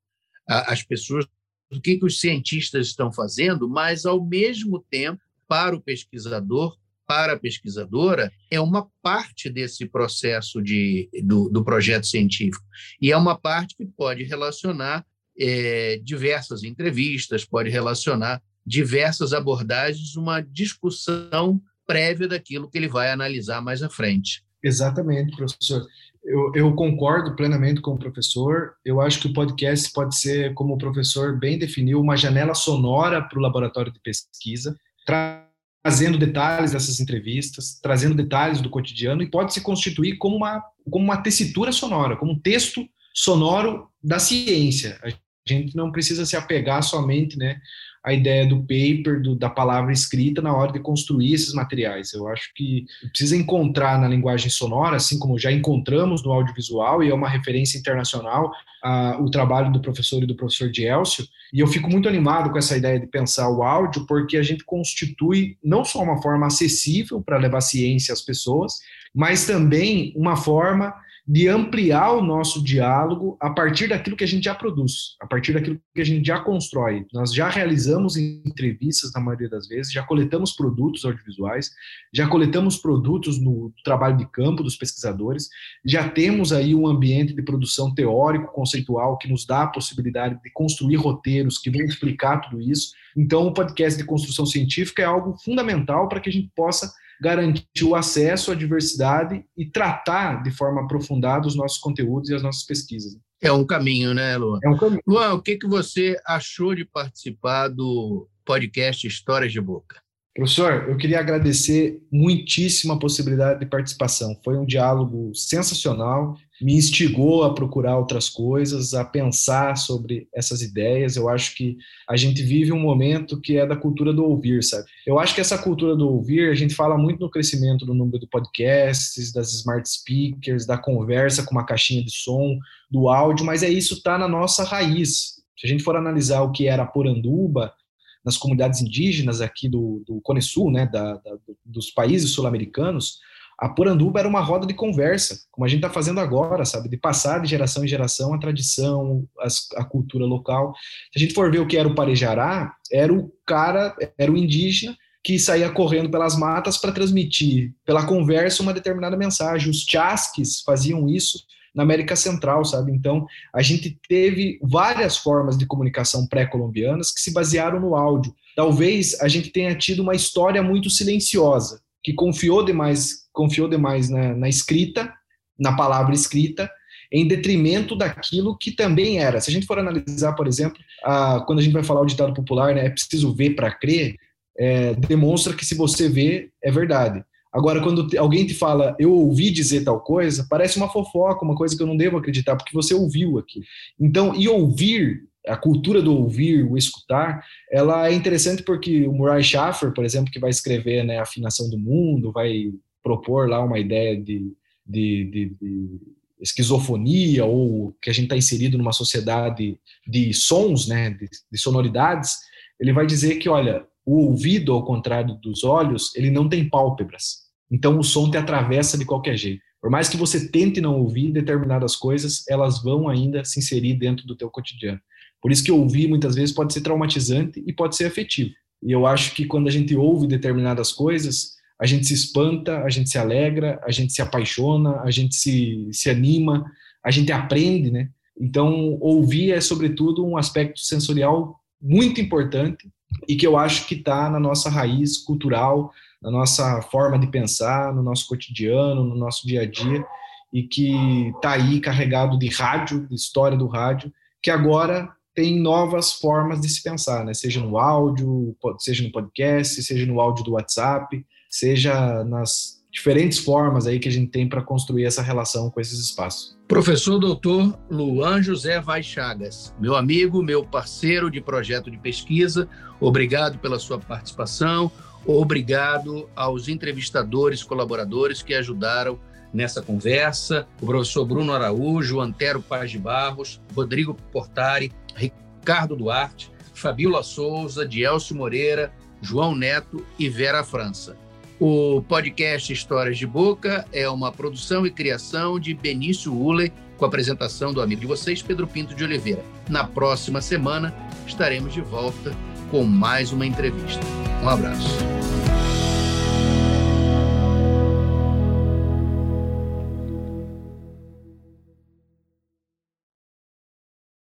a, as pessoas do que, que os cientistas estão fazendo, mas, ao mesmo tempo, para o pesquisador, para a pesquisadora, é uma parte desse processo de, do, do projeto científico. E é uma parte que pode relacionar é, diversas entrevistas, pode relacionar diversas abordagens, uma discussão prévia daquilo que ele vai analisar mais à frente. Exatamente, professor. Eu, eu, concordo plenamente com o professor. Eu acho que o podcast pode ser, como o professor bem definiu, uma janela sonora para o laboratório de pesquisa, trazendo detalhes dessas entrevistas, trazendo detalhes do cotidiano e pode se constituir como uma, como uma tessitura sonora, como um texto sonoro da ciência. A gente não precisa se apegar somente né, a ideia do paper, do, da palavra escrita na hora de construir esses materiais. Eu acho que precisa encontrar na linguagem sonora, assim como já encontramos no audiovisual, e é uma referência internacional, a, o trabalho do professor e do professor Dielcio, e eu fico muito animado com essa ideia de pensar o áudio, porque a gente constitui não só uma forma acessível para levar ciência às pessoas, mas também uma forma de ampliar o nosso diálogo a partir daquilo que a gente já produz, a partir daquilo que a gente já constrói. Nós já realizamos entrevistas, na maioria das vezes, já coletamos produtos audiovisuais, já coletamos produtos no trabalho de campo dos pesquisadores, já temos aí um ambiente de produção teórico, conceitual, que nos dá a possibilidade de construir roteiros que vão explicar tudo isso. Então, o podcast de construção científica é algo fundamental para que a gente possa garantir o acesso à diversidade e tratar de forma aprofundada os nossos conteúdos e as nossas pesquisas. É um caminho, né, Luan? É um caminho. Luan, o que, que você achou de participar do podcast Histórias de Boca? Professor, eu queria agradecer muitíssimo a possibilidade de participação. Foi um diálogo sensacional me instigou a procurar outras coisas, a pensar sobre essas ideias. Eu acho que a gente vive um momento que é da cultura do ouvir, sabe? Eu acho que essa cultura do ouvir, a gente fala muito no crescimento do número de podcasts, das smart speakers, da conversa com uma caixinha de som, do áudio, mas é isso tá na nossa raiz. Se a gente for analisar o que era Poranduba, nas comunidades indígenas aqui do, do Cone Sul, né, da, da, dos países sul-americanos, a Poranduba era uma roda de conversa, como a gente está fazendo agora, sabe? De passar de geração em geração a tradição, as, a cultura local. Se a gente for ver o que era o Parejará, era o cara, era o indígena que saía correndo pelas matas para transmitir pela conversa uma determinada mensagem. Os chasques faziam isso na América Central, sabe? Então, a gente teve várias formas de comunicação pré-colombianas que se basearam no áudio. Talvez a gente tenha tido uma história muito silenciosa, que confiou demais confiou demais na, na escrita, na palavra escrita, em detrimento daquilo que também era. Se a gente for analisar, por exemplo, a, quando a gente vai falar o ditado popular, né, é preciso ver para crer, é, demonstra que se você vê, é verdade. Agora, quando alguém te fala, eu ouvi dizer tal coisa, parece uma fofoca, uma coisa que eu não devo acreditar, porque você ouviu aqui. Então, e ouvir, a cultura do ouvir, o escutar, ela é interessante porque o Murray Schaffer, por exemplo, que vai escrever né, a afinação do mundo, vai propor lá uma ideia de, de, de, de esquizofonia ou que a gente está inserido numa sociedade de sons, né, de, de, sonoridades, ele vai dizer que, olha, o ouvido, ao contrário dos olhos, ele não tem pálpebras. Então o som te atravessa de qualquer jeito. Por mais que você tente não ouvir determinadas coisas, elas vão ainda se inserir dentro do teu cotidiano. Por isso que ouvir muitas vezes pode ser traumatizante e pode ser afetivo. E eu acho que quando a gente ouve determinadas coisas, a gente se espanta, a gente se alegra, a gente se apaixona, a gente se, se anima, a gente aprende, né? Então, ouvir é, sobretudo, um aspecto sensorial muito importante e que eu acho que está na nossa raiz cultural, na nossa forma de pensar, no nosso cotidiano, no nosso dia a dia, e que está aí carregado de rádio, de história do rádio, que agora tem novas formas de se pensar, né? Seja no áudio, seja no podcast, seja no áudio do WhatsApp, seja nas diferentes formas aí que a gente tem para construir essa relação com esses espaços. Professor doutor Luan José Vai Chagas, meu amigo, meu parceiro de projeto de pesquisa, obrigado pela sua participação, obrigado aos entrevistadores, colaboradores que ajudaram nessa conversa, o professor Bruno Araújo, Antero Paz de Barros, Rodrigo Portari, Ricardo Duarte, Fabiola Souza, Dielcio Moreira, João Neto e Vera França. O podcast Histórias de Boca é uma produção e criação de Benício Uller, com a apresentação do amigo de vocês, Pedro Pinto de Oliveira. Na próxima semana estaremos de volta com mais uma entrevista. Um abraço.